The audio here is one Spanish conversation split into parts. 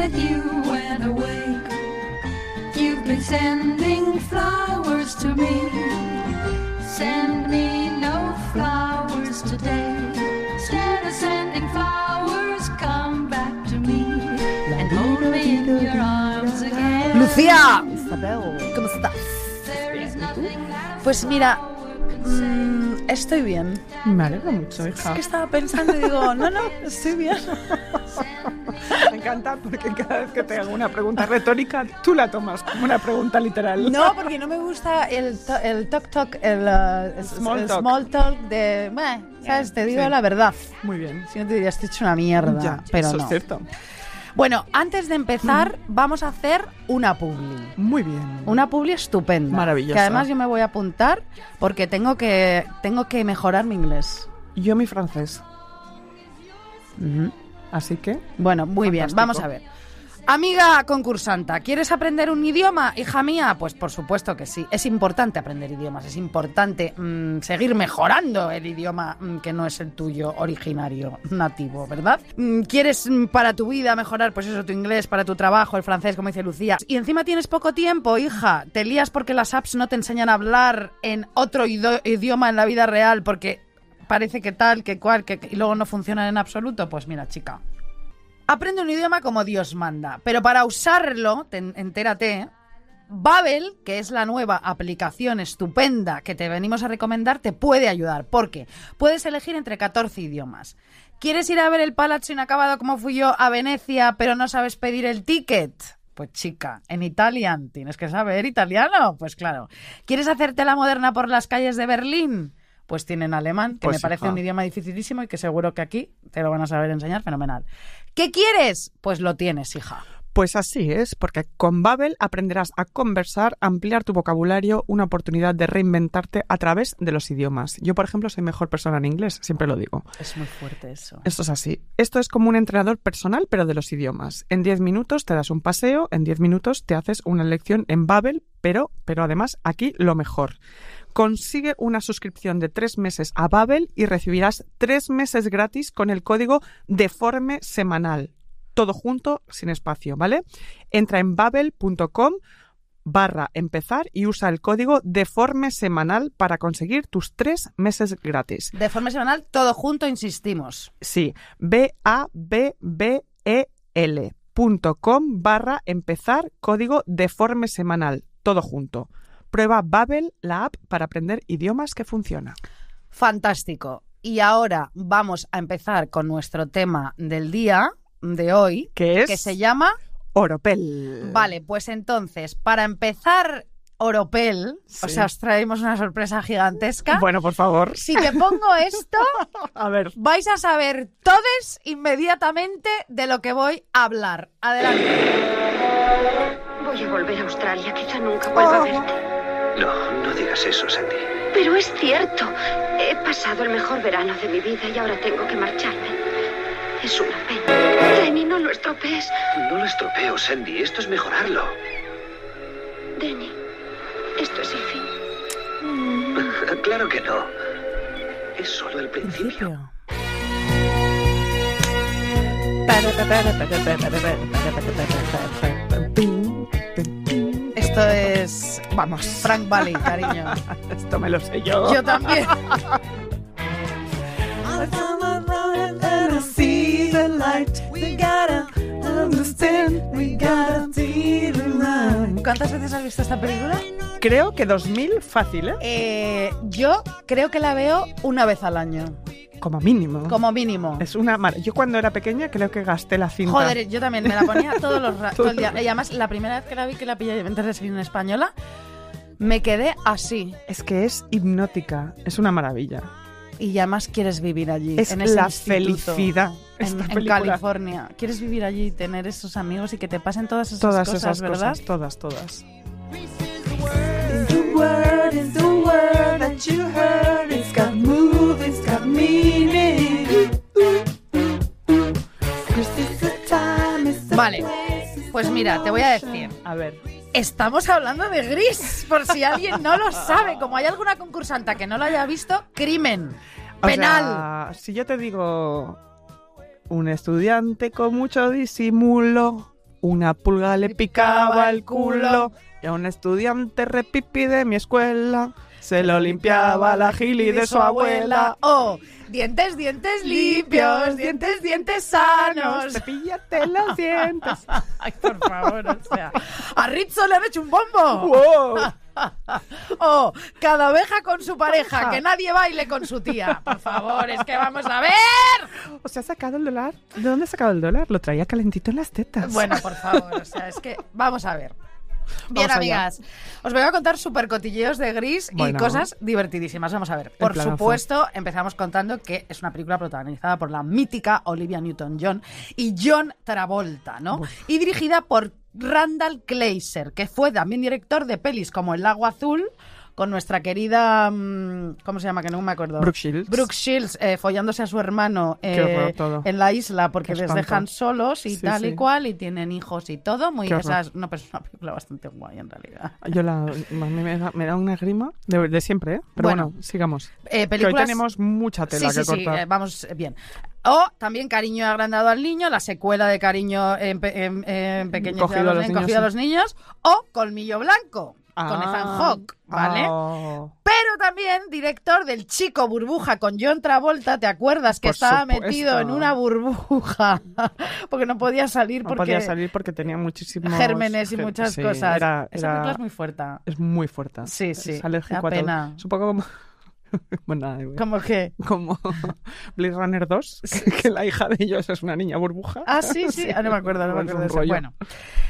that you went away. You've been sending flowers to me. Send me no flowers today. Instead of sending flowers, come back to me and hold me in your arms again. Lucía, Isabel. ¿cómo estás? Pues mira, mm, estoy bien. Me alegro mucho, hija. Es que estaba pensando y digo, no, no, estoy bien. Encanta porque cada vez que te hago una pregunta retórica, tú la tomas como una pregunta literal. No, porque no me gusta el, to- el talk talk, el, uh, Small el talk. small talk de, "Meh", ¿sabes? Te digo Sí. la verdad. Muy bien. Si no te diría, estoy hecho una mierda, Ya, pero eso no. es cierto. Bueno, antes de empezar, vamos a hacer una publi. Muy bien. Una publi estupenda. Maravillosa. Que además yo me voy a apuntar porque tengo que, tengo que mejorar mi inglés. Yo mi francés. Así que, Bueno, muy bien, vamos a ver. Amiga concursanta, ¿quieres aprender un idioma, hija mía? Pues por supuesto que sí. Es importante aprender idiomas, es importante mm, seguir mejorando el idioma mm, que no es el tuyo originario, nativo, ¿verdad? Mm, ¿Quieres para tu vida mejorar, pues eso, tu inglés, para tu trabajo, el francés, como dice Lucía? Y encima tienes poco tiempo, hija. Te lías porque las apps no te enseñan a hablar en otro idioma en la vida real porque parece que tal, que cual, que, y luego no funcionan en absoluto. Pues mira, chica. Aprende un idioma como Dios manda, pero para usarlo, te- entérate, Babel, que es la nueva aplicación estupenda que te venimos a recomendar, te puede ayudar. porque Puedes elegir entre 14 idiomas. ¿Quieres ir a ver el Palazzo inacabado como fui yo a Venecia, pero no sabes pedir el ticket? Pues chica, en Italian tienes que saber italiano. Pues claro. ¿Quieres hacerte la moderna por las calles de Berlín? Pues tienen alemán, que Pues, me parece hija. un idioma dificilísimo y que seguro que aquí te lo van a saber enseñar fenomenal. ¿Qué quieres? Pues lo tienes, hija. pues así es, porque con Babel aprenderás a conversar, ampliar tu vocabulario, una oportunidad de reinventarte a través de los idiomas. Yo, por ejemplo, soy mejor persona en inglés, siempre lo digo. Es muy fuerte eso. Esto es así. Esto es como un entrenador personal, pero de los idiomas. En 10 minutos te das un paseo, en 10 minutos te haces una lección en Babel, pero, pero además aquí lo mejor. Consigue una suscripción de tres meses a Babel y recibirás tres meses gratis con el código Deforme Semanal. Todo junto, sin espacio, ¿vale? Entra en babel.com barra empezar y usa el código Deforme Semanal para conseguir tus tres meses gratis. De forma semanal, todo junto, insistimos. Sí, B-A-B-B-E-L punto com barra empezar código deforme semanal, todo junto. Prueba Babel, la app para aprender idiomas que funciona. Fantástico. Y ahora vamos a empezar con nuestro tema del día de hoy, Que es que se llama... Oropel. Vale, pues entonces, para empezar Oropel, o sea, os traemos una sorpresa gigantesca. Bueno, por favor. Si te pongo esto, A ver. vais a saber todos inmediatamente de lo que voy a hablar. Adelante. Voy a volver a Australia, quizá nunca vuelva a verte. No, no digas eso, Sandy. Pero es cierto. He pasado el mejor verano de mi vida y ahora tengo que marcharme. Es una pena. Denny, no lo estropees. No lo estropeo, Sandy. Esto es mejorarlo. Denny, esto es el fin. claro que no. Es solo el principio. Esto es Vamos. Frank Valley, cariño. Esto me lo sé yo. Yo también. ¿Cuántas veces has visto esta película? Creo que 2000 fácil, ¿eh? Eh, yo creo que la veo una vez al año, Como mínimo. como mínimo. Es una mar- Yo cuando era pequeña creo que gasté la cinta. Joder, yo también me la ponía todos los ra- Todo el día. Y además, la primera vez que la vi, que la pillé en televisión española, me quedé así. Es que es hipnótica. Es una maravilla. Y además quieres vivir allí. Es en ese la instituto, felicidad. En, en. California. Quieres vivir allí y tener esos amigos y que te pasen todas esas Todas cosas, esas ¿verdad? cosas, todas, todas. Vale, pues mira, te voy a decir. A ver. Estamos hablando de Gris, por si alguien no lo sabe. Como hay alguna concursanta que no lo haya visto, crimen. O Penal. sea, si yo te digo un estudiante con mucho disimulo Una pulga le picaba el culo y a un estudiante repipi de mi escuela se lo limpiaba la gili de su abuela. Oh, dientes, dientes limpios, dientes, dientes sanos. Cepíllate los dientes. Ay, por favor, o sea. A Rizzo le han hecho un bombo. ¡Wow! Oh, cada abeja con su pareja, que nadie baile con su tía. Por favor, es que vamos a ver. ¿O se ha sacado el dólar? ¿De dónde ha sacado el dólar? Lo traía calentito en las tetas. Bueno, por favor, o sea, es que vamos a ver. Bien, Vamos allá. amigas, os voy a contar super cotilleos de Gris y cosas divertidísimas. Vamos a ver. Por supuesto, empezamos contando que es una película protagonizada por la mítica Olivia Newton-John y John Travolta, ¿no? Y dirigida por Randall Kleiser, que fue también director de pelis como El Lago Azul, con nuestra querida. mm, ¿Cómo se llama? Que no me acuerdo. Brooke Shields. Brooke Shields, eh, follándose a su hermano eh, en la isla porque les dejan solos y Sí, tal y cual y tienen hijos y todo. Muy esas, no, pero es una película bastante guay en realidad. Yo la, a mí me da, me da una grima de, de siempre, ¿eh? Pero Bueno. bueno, sigamos. Eh, Que hoy tenemos mucha tela sí, que sí, cortar. eh, vamos eh, bien. O también Cariño agrandado al niño, la secuela de Cariño en, en- en pequeño Cogido a los en niños, Cogido a sí. los niños, o Colmillo Blanco, con Ah. Ethan Hawke, ¿vale? Oh. Pero también director del Chico Burbuja con John Travolta, ¿te acuerdas que Por estaba supuesto. metido en una burbuja? porque no podía salir No porque podía salir porque tenía muchísimos gérmenes y muchas sí, cosas. Era, Esa era- película es muy fuerte. es muy fuerte. Sí, sí, Es alérgico a todo. pena. Es un poco como... bueno, nada. Como que... como Blade Runner 2, que la hija de ellos es una niña burbuja. Ah, sí, sí. Ah, no me acuerdo, no me acuerdo de eso. Bueno,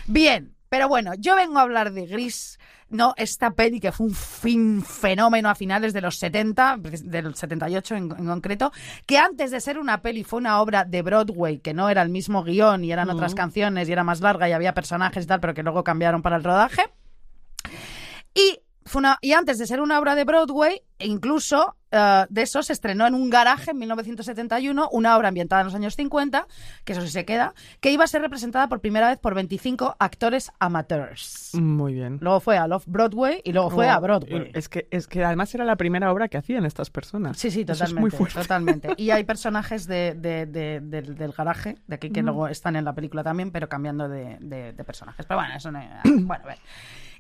bien. Pero bueno, yo vengo a hablar de Gris, no esta peli que fue un fin fenómeno a finales de los 70, del 78 en, en concreto, que antes de ser una peli fue una obra de Broadway, que no era el mismo guion y eran otras canciones y era más larga y había personajes y tal, pero que luego cambiaron para el rodaje. Y, fue una- y antes de ser una obra de Broadway, e incluso eh, de eso se estrenó en un garaje en 1971, una obra ambientada en los años 50, que eso sí se queda, que iba a ser representada por primera vez por 25 actores amateurs. Muy bien. Luego fue a Love Broadway y luego fue Oh, a Broadway. Es que, es que además era la primera obra que hacían estas personas. Sí, sí, Eso totalmente. es muy fuerte. totalmente. Y hay personajes de, de- de- del, del garaje, de aquí, Mm. que luego están en la película también, pero cambiando de personajes. Pero bueno, eso no. Bueno, a ver.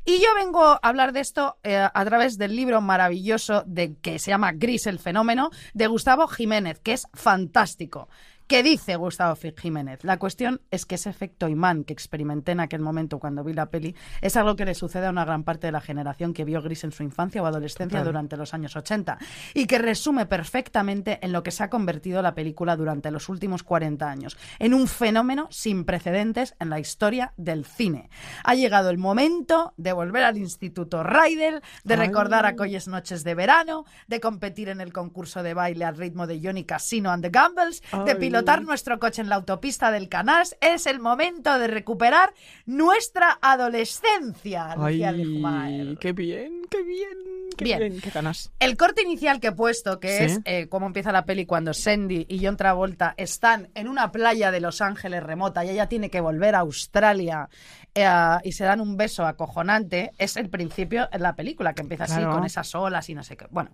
Y yo vengo a hablar de esto eh, a través del libro maravilloso de que se llama Gris el fenómeno de Gustavo Jiménez, que es fantástico. ¿Qué dice Gustavo Jiménez? La cuestión es que ese efecto imán que experimenté en aquel momento cuando vi la peli es algo que le sucede a una gran parte de la generación que vio Gris en su infancia o adolescencia durante los años 80 y que resume perfectamente en lo que se ha convertido la película durante los últimos 40 años, en un fenómeno sin precedentes en la historia del cine. Ha llegado el momento de volver al Instituto Raidel, de Ay. recordar aquellas noches de verano, de competir en el concurso de baile al ritmo de Johnny Casino and the Gambles, de Ay. Pilotar nuestro coche en la autopista del Canals. Es el momento de recuperar nuestra adolescencia. Lucía Ay, qué bien, qué bien, qué Bien. bien, qué ganas. El corte inicial que he puesto, que Sí. es eh, cómo empieza la peli cuando Sandy y John Travolta están en una playa de Los Ángeles remota y ella tiene que volver a Australia eh, y se dan un beso acojonante, es el principio de la película, que empieza así, con esas olas y no sé qué. Bueno,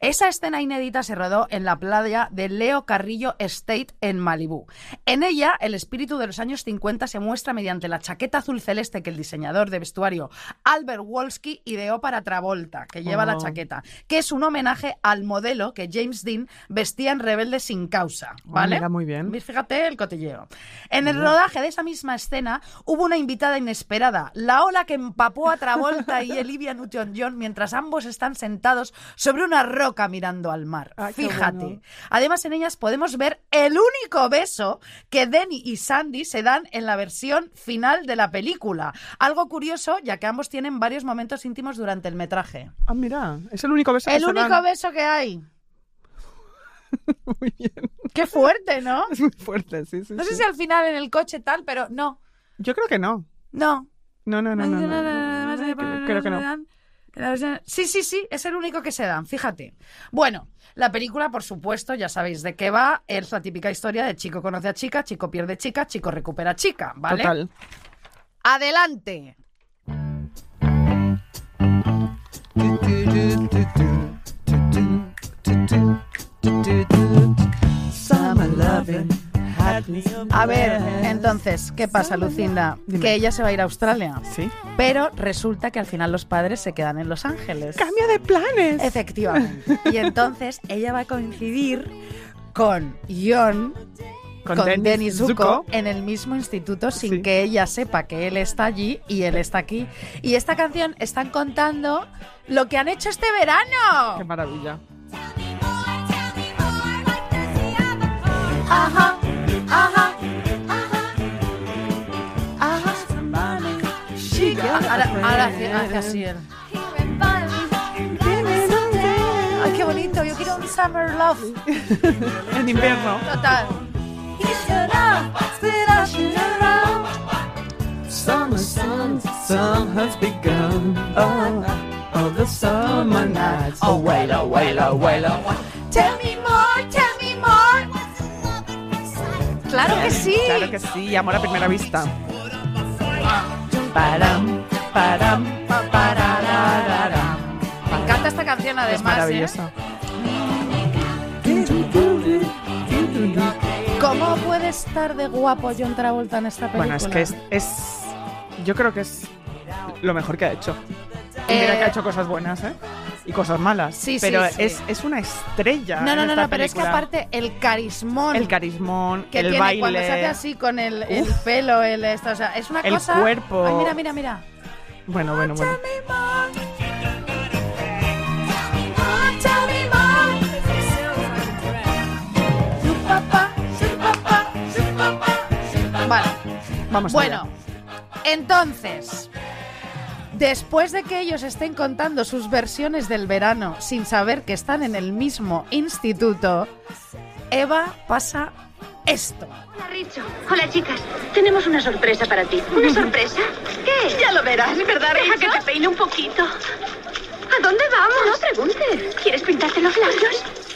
esa escena inédita se rodó en la playa de Leo Carrillo Estate en Malibú. En ella, el espíritu de los años 50 se muestra mediante la chaqueta azul celeste que el diseñador de vestuario Albert Wolski ideó para Travolta, que lleva la Oh. chaqueta, que es un homenaje al modelo que James Dean vestía en Rebelde sin causa, ¿vale? mira, muy bien. Fíjate el cotilleo. En el rodaje de esa misma escena hubo una invitada inesperada, la ola que empapó a Travolta y Olivia Newton-John mientras ambos están sentados sobre una roca mirando al mar. Ay, qué Fíjate. bueno. Además, en ellas podemos ver el único beso que Denny y Sandy se dan en la versión final de la película. Algo curioso, ya que ambos tienen varios momentos íntimos durante el metraje. Ah, mira, es el único beso que El se único dan. beso que hay. Muy bien. Qué fuerte, ¿no? Es muy fuerte, sí, sí. No sé sí. si al final en el coche tal, pero no, Yo creo que no. No. No, no, no, no. creo que no. Sí, sí, sí, es el único que se dan, fíjate. Bueno, la película, por supuesto, ya sabéis de qué va. Es la típica historia de chico conoce a chica, chico pierde chica, chico recupera chica, ¿vale? Total. Adelante. A ver, entonces, ¿qué pasa, Lucinda? Dime. Que ella se va a ir a Australia. Sí. Pero resulta que al final los padres se quedan en Los Ángeles. Cambia de planes. Efectivamente. Y entonces ella va a coincidir con John, con, Denis Zuko, en el mismo instituto sin Sí. que ella sepa que él está allí y él está aquí. Y esta canción están contando lo que han hecho este Qué verano. maravilla. Ajá, ajá, ajá. Uh-huh, uh-huh. Uh-huh. Ahora, ahora hace, hace así él. Ay, qué bonito. Yo quiero un Summer Love. En invierno. Total. Summer sun, sun has begun. Oh, oh, the summer nights. Oh, wait, oh, wait, oh, wait, oh, wait. Tell me more, Claro que sí. Claro que sí, amor a primera vista. Param, param, pa, pararararam. Me encanta esta canción además. Es ¿eh? maravillosa. ¿Cómo puede estar de guapo John Travolta en esta película? Bueno, es que es, es- Yo creo que es lo mejor que ha hecho. Y Eh, Mira que ha hecho cosas buenas, ¿eh? Y cosas malas. Sí, sí, pero sí. Es, es una estrella. No, no, no, no, pero es que aparte el carismón El carismón, que el tiene baile. cuando se hace así con el, el pelo, el esto, o sea, es una El cosa. cuerpo. Ay, mira, mira, mira. Bueno, bueno, bueno. Vale. Vamos Bueno, allá. entonces, después de que ellos estén contando sus versiones del verano sin saber que están en el mismo instituto, Eva pasa esto. Hola, Richo. Hola, chicas. Tenemos una sorpresa para ti. ¿Una sorpresa? ¿Qué? Ya lo verás, ¿verdad, Deja que te peine un poquito. ¿A dónde vamos? No preguntes. ¿Quieres pintarte los labios?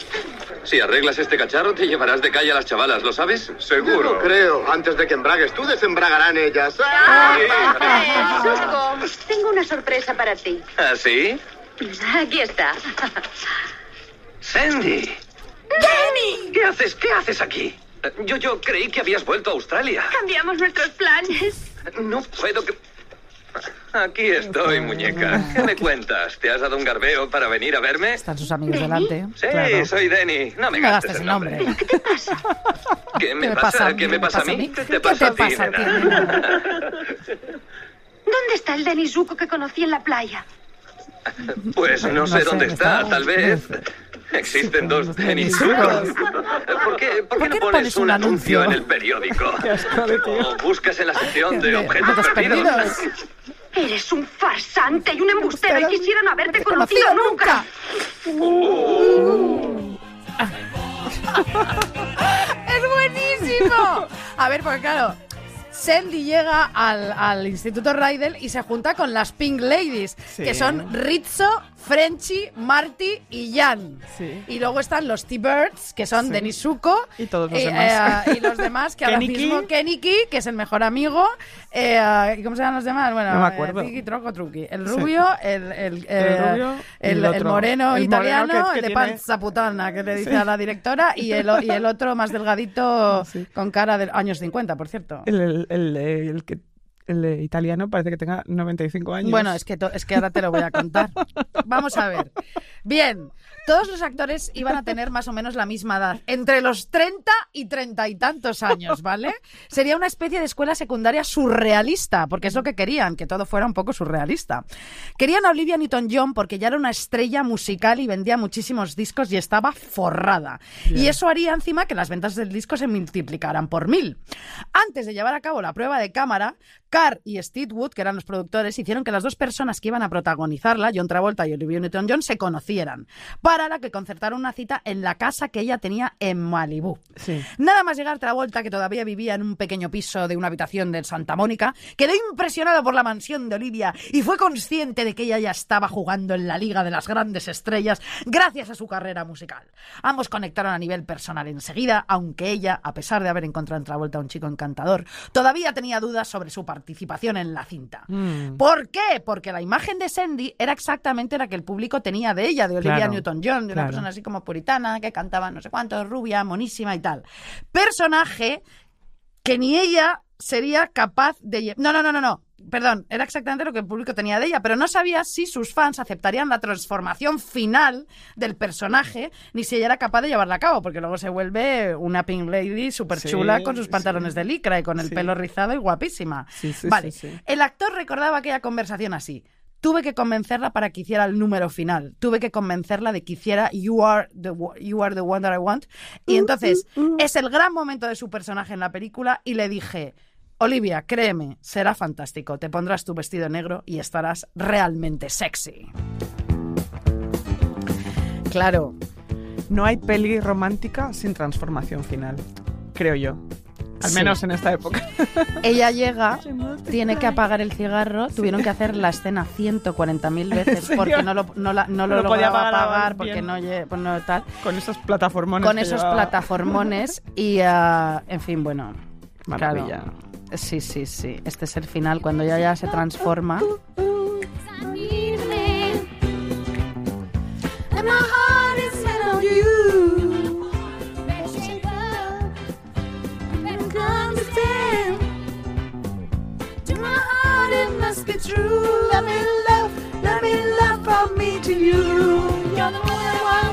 Si arreglas este cacharro, te llevarás de calle a las chavalas, ¿lo sabes? Seguro. No creo. Antes de que embragues tú, desembragarán ellas. Eh, Zuko, tengo una sorpresa para ti. ¿Ah, sí? Aquí está. Sandy. ¡Danny! ¿Qué haces? ¿Qué haces aquí? Eh, Yo, yo creí que habías vuelto a Australia. Cambiamos nuestros planes. No puedo que... Aquí estoy, muñeca. ¿Qué me cuentas? ¿Te has dado un garbeo para venir a verme? Están sus amigos delante. Sí, Claro. soy Denny. No me No me gastes gastes el nombre. nombre. ¿Qué te pasa? ¿Qué me, ¿Qué me pasa? ¿Qué me pasa a mí? ¿Qué te ¿Qué pasa a ti, pasa a ti, nena? nena? ¿Dónde está el Denis Zuko que conocí en la playa? Pues no, No sé sé, dónde está, está- tal vez. Existen dos Denis Zucos. ¿Por qué, por qué no pones un anuncio en el periódico? O buscas en la sección de objetos perdidos. perdidos. Eres un farsante y un embustero y quisiera no haberte Conocido conocido nunca. ¡Es buenísimo! A ver, porque claro, Sandy llega al, al Instituto Rydell y se junta con las Pink Ladies, Sí. que son Rizzo, Frenchy, Marty y Jan. Sí. Y luego están los T-Birds, que son Sí. Denis Zuko. Y todos los eh, demás. eh, y los demás, que ahora mismo Key, que es el mejor amigo. eh, ¿y ¿Cómo se llaman los demás? Bueno, No me eh, acuerdo. Tiki, Troco, Truqui. El rubio, el, el, eh, rubio el- el el moreno El italiano, moreno que- que el de tiene- panza putana, que le dice a la directora, y el, y el otro más delgadito, con cara de años 50, por cierto. El, el, el, el que, el de italiano parece que tenga 95 años. Bueno, es que, es que ahora te lo voy a contar. Vamos a ver. Bien, todos los actores iban a tener más o menos la misma edad, entre los 30 y 30 y tantos años, ¿vale? Sería una especie de escuela secundaria surrealista, porque es lo que querían, que todo fuera un poco surrealista. Querían a Olivia Newton-John porque ya era una estrella musical y vendía muchísimos discos y estaba forrada. Y eso haría encima que las ventas del disco se multiplicaran por mil. Antes de llevar a cabo la prueba de cámara, Carr y Steve Wood, que eran los productores, hicieron que las dos personas que iban a protagonizarla, John Travolta y Olivia Newton-John, se conocieran. Para la que concertaron una cita en la casa que ella tenía en Malibú. Sí. Nada más llegar Travolta, que todavía vivía en un pequeño piso de una habitación de Santa Mónica, quedó impresionado por la mansión de Olivia y fue consciente de que ella ya estaba jugando en la Liga de las Grandes Estrellas gracias a su carrera musical. Ambos conectaron a nivel personal enseguida, aunque ella, a pesar de haber encontrado en Travolta un chico encantador, todavía tenía dudas sobre su participación en la cinta. Mm. ¿Por qué? Porque la imagen de Sandy era exactamente la que el público tenía de ella, de Olivia Claro, Newton-John, de una persona así como puritana, que cantaba no sé cuánto, rubia, monísima y tal. Personaje que ni ella sería capaz de... No, no, no, no, no. Perdón, era exactamente lo que el público tenía de ella, pero no sabía si sus fans aceptarían la transformación final del personaje, ni si ella era capaz de llevarla a cabo, porque luego se vuelve una Pink Lady súper chula Sí, con sus sí. pantalones de licra y con el Sí. pelo rizado y guapísima. Sí, sí, vale, el actor recordaba aquella conversación así. Tuve que convencerla para que hiciera el número final. Tuve que convencerla de que hiciera You are the, you are the one that I want. Y entonces es el gran momento de su personaje en la película y le dije, Olivia, créeme, será fantástico. Te pondrás tu vestido negro y estarás realmente sexy. Claro, No hay peli romántica sin transformación final, creo yo. Al Sí. menos en esta época. ella llega, tiene que apagar el cigarro. Tuvieron que hacer la escena 140.000 veces porque no lo, no la- no lo No lo podía apagar porque no, lle- no tal. Con esos plataformones. con esos llevaba. plataformones y, ah, en fin, bueno. Maravilla. claro. Sí, sí, sí. Este es el final, cuando ella ya se transforma.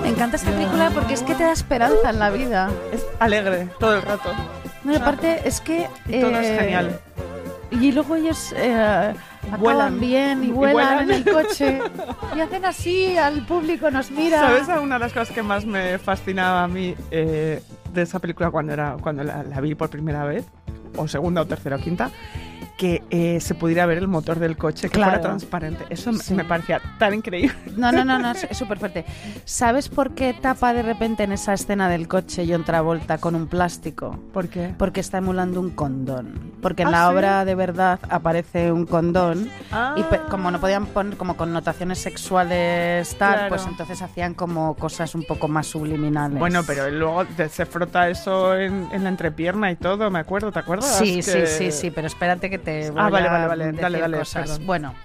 Me encanta esta película porque es que te da esperanza en la vida. Es alegre todo el rato. No, y aparte es que... Y todo es eh, genial. Y luego ellos eh, Vuelan. bien y Y vuelan, en el coche y hacen así, al público nos mira. ¿Sabes una de las cosas que más me fascinaba a mí eh, de esa película cuando, era, cuando la, la vi por primera vez? O segunda, o tercera, o quinta. Que eh, se pudiera ver el motor del coche, que Claro. fuera transparente. Eso Sí. me parecía tan increíble. No, no, no, no, es súper fuerte. ¿Sabes por qué tapa de repente en esa escena del coche John Travolta con un plástico? ¿Por qué? Porque está emulando un condón. Porque en ¿Ah, la sí? obra de verdad aparece un condón Ah. y como no podían poner como connotaciones sexuales tal, Claro. pues entonces hacían como cosas un poco más subliminales. Bueno, pero luego se frota eso en, en la entrepierna y todo, me acuerdo, ¿te acuerdas? Sí, Que- sí, sí, sí, pero espérate que te voy Ah, vale, a vale, vale. decir Dale, dale, cosas. perdón. Bueno,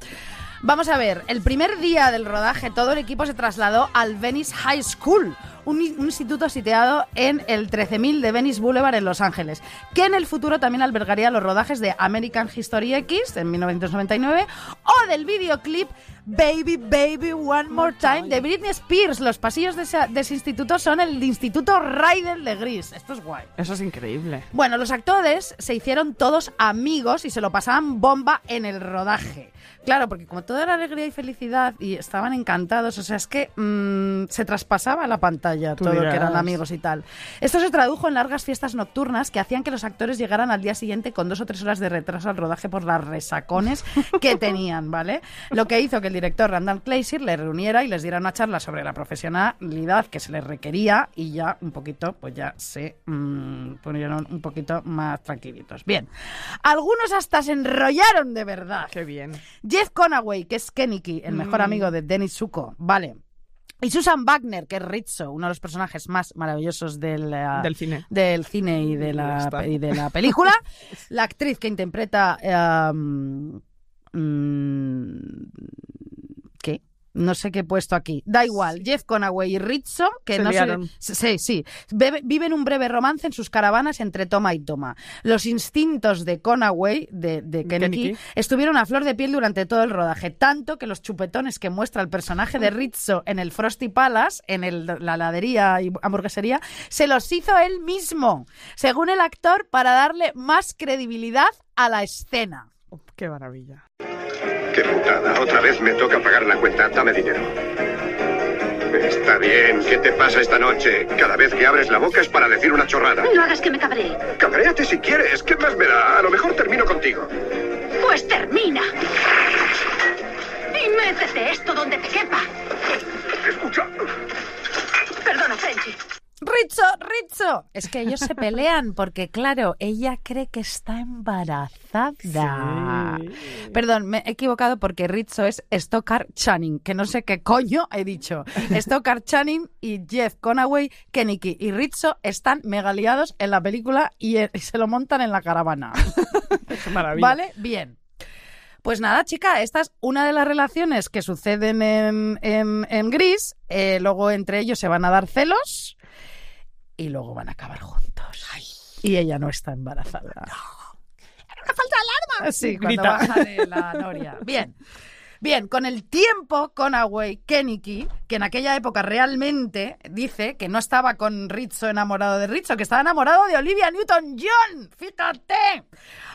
vamos a ver. El primer día del rodaje, todo el equipo se trasladó al Venice High School, un, un instituto situado en el 13.000 de Venice Boulevard en Los Ángeles, que en el futuro también albergaría los rodajes de American History X en 1999 o del videoclip Baby Baby One More Time de Britney Spears. Los pasillos de ese, de ese instituto son el Instituto Ryder de Gris. Esto es guay. Eso es increíble. Bueno, los actores se hicieron todos amigos y se lo pasaban bomba en el rodaje. Claro, porque como todo era alegría y felicidad y estaban encantados, o sea, es que mm, se traspasaba la pantalla Todo que eran amigos y tal. Esto se tradujo en largas fiestas nocturnas que hacían que los actores llegaran al día siguiente con dos o tres horas de retraso al rodaje por las resacones que tenían, ¿vale? Lo que hizo que el director Randall Kleiser les reuniera y les diera una charla sobre la profesionalidad que se les requería y ya un poquito, pues ya se mm, pusieron un poquito más tranquilitos. Bien, algunos hasta se enrollaron de verdad. Qué bien. Jeff Conaway, que es Kenicky, el mejor Mm. amigo de Dennis Zuko, vale. Y Susan Wagner, que es Rizzo, uno de los personajes más maravillosos del, eh, Del cine. del cine y de la, y de la película. la actriz que interpreta... eh, mm. No sé qué he puesto aquí. Da igual. Jeff Conaway y Rizzo, que Se no liaron. se... Sí, sí. Bebe- viven un breve romance en sus caravanas entre toma y toma. Los instintos de Conaway, de, de Kennedy, Kennedy. estuvieron a flor de piel durante todo el rodaje. Tanto que los chupetones que muestra el personaje de Rizzo en el Frosty Palace, en el- la heladería y hamburguesería, se los hizo él mismo, según el actor, para darle más credibilidad a la escena. Oh, qué maravilla. Qué putada. Otra vez me toca pagar la cuenta. Dame dinero. Está bien. ¿Qué te pasa esta noche? Cada vez que abres la boca es para decir una chorrada. No hagas que me cabree. Cabréate si quieres. ¿Qué más me da? A lo mejor termino contigo. Pues termina. Y métete esto donde te quepa. Escucha. Perdona, Frenchy. Rizzo, Rizzo. Es que ellos se pelean porque, claro, ella cree que está embarazada. Sí. Perdón, me he equivocado porque Rizzo es Stockard Channing, que no sé qué coño he dicho. Stockard Channing y Jeff Conaway, Kenicky y Rizzo están mega liados en la película y, eh, y se lo montan en la caravana. Qué maravilla. ¿Vale? Bien. Pues nada, chica, esta es una de las relaciones que suceden en, en- en Gris. Eh, luego entre ellos se van a dar celos y luego van a acabar juntos. Y ella no está embarazada. ¡Una falta de alarma! Sí, cuando baja de la noria. Bien. Bien, con el tiempo, Conaway Kenicky, que en aquella época realmente dice que no estaba con Rizzo enamorado de Rizzo, que estaba enamorado de Olivia Newton-John. Fíjate.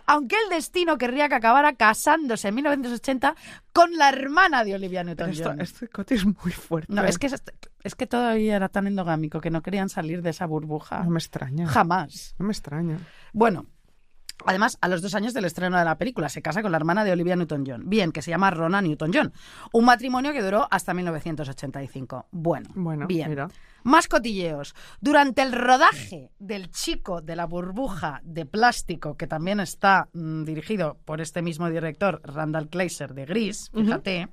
Aunque el destino querría que acabara casándose en 1980 con la hermana de Olivia Newton-John. Este cote es muy fuerte. No, es que, es que todavía era tan endogámico que no querían salir de esa burbuja. No me extraña. Jamás. No me extraña. Bueno, Además, a los dos años del estreno de la película, se casa con la hermana de Olivia Newton-John. Bien, que se llama Rona Newton-John. Un matrimonio que duró hasta 1985. Bueno, Bueno, bien. mira. Más cotilleos. Durante el rodaje del chico de la burbuja de plástico, que también está mm, dirigido por este mismo director, Randall Kleiser, de Gris, fíjate,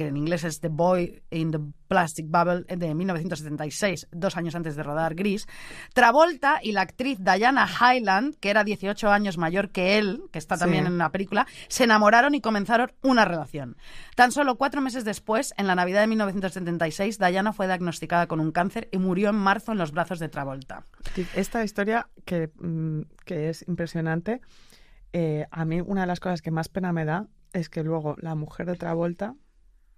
que en inglés es The Boy in the Plastic Bubble, eh, de 1976, dos años antes de rodar Gris, Travolta y la actriz Diana Hyland, que era 18 años mayor que él, que está también Sí. en la película, se enamoraron y comenzaron una relación. Tan solo cuatro meses después, en la Navidad de 1976, Diana fue diagnosticada con un cáncer y murió en marzo en los brazos de Travolta. Esta historia que, mm, que es impresionante, eh, a mí una de las cosas que más pena me da es que luego la mujer de Travolta,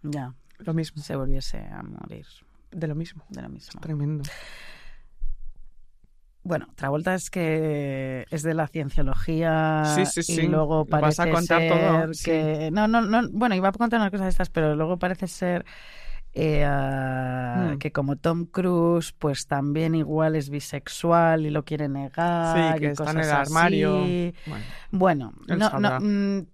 Ya, lo mismo, se volviese a morir de lo mismo. de lo mismo. Tremendo. Bueno, Travolta es que es de la cienciología Sí, sí, y sí. luego Lo parece vas a contar ser todo, que no, no, no, bueno, iba a contar unas cosas de estas, pero luego parece ser eh, Hmm. que como Tom Cruise, pues también igual es bisexual y lo quiere negar Sí, que y está en el armario. así. Bueno, Bueno, no, no,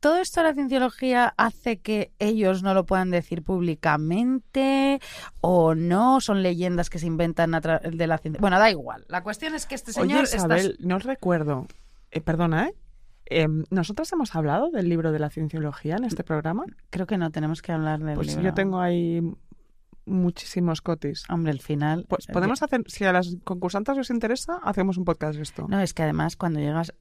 todo esto de la cienciología hace que ellos no lo puedan decir públicamente o no, son leyendas que se inventan a de la ciencia. Bueno, da igual. La cuestión es que este señor Oye, Isabel, no recuerdo. eh, perdona, ¿eh? Em, ¿Nosotras hemos hablado del libro de la cienciología en este programa? Creo que no tenemos que hablar del Pues libro. yo tengo ahí muchísimos cotis. Hombre, el final. Pues eh, podemos hacer, si a las concursantes les interesa, hacemos un podcast de esto. No, es que además cuando llegas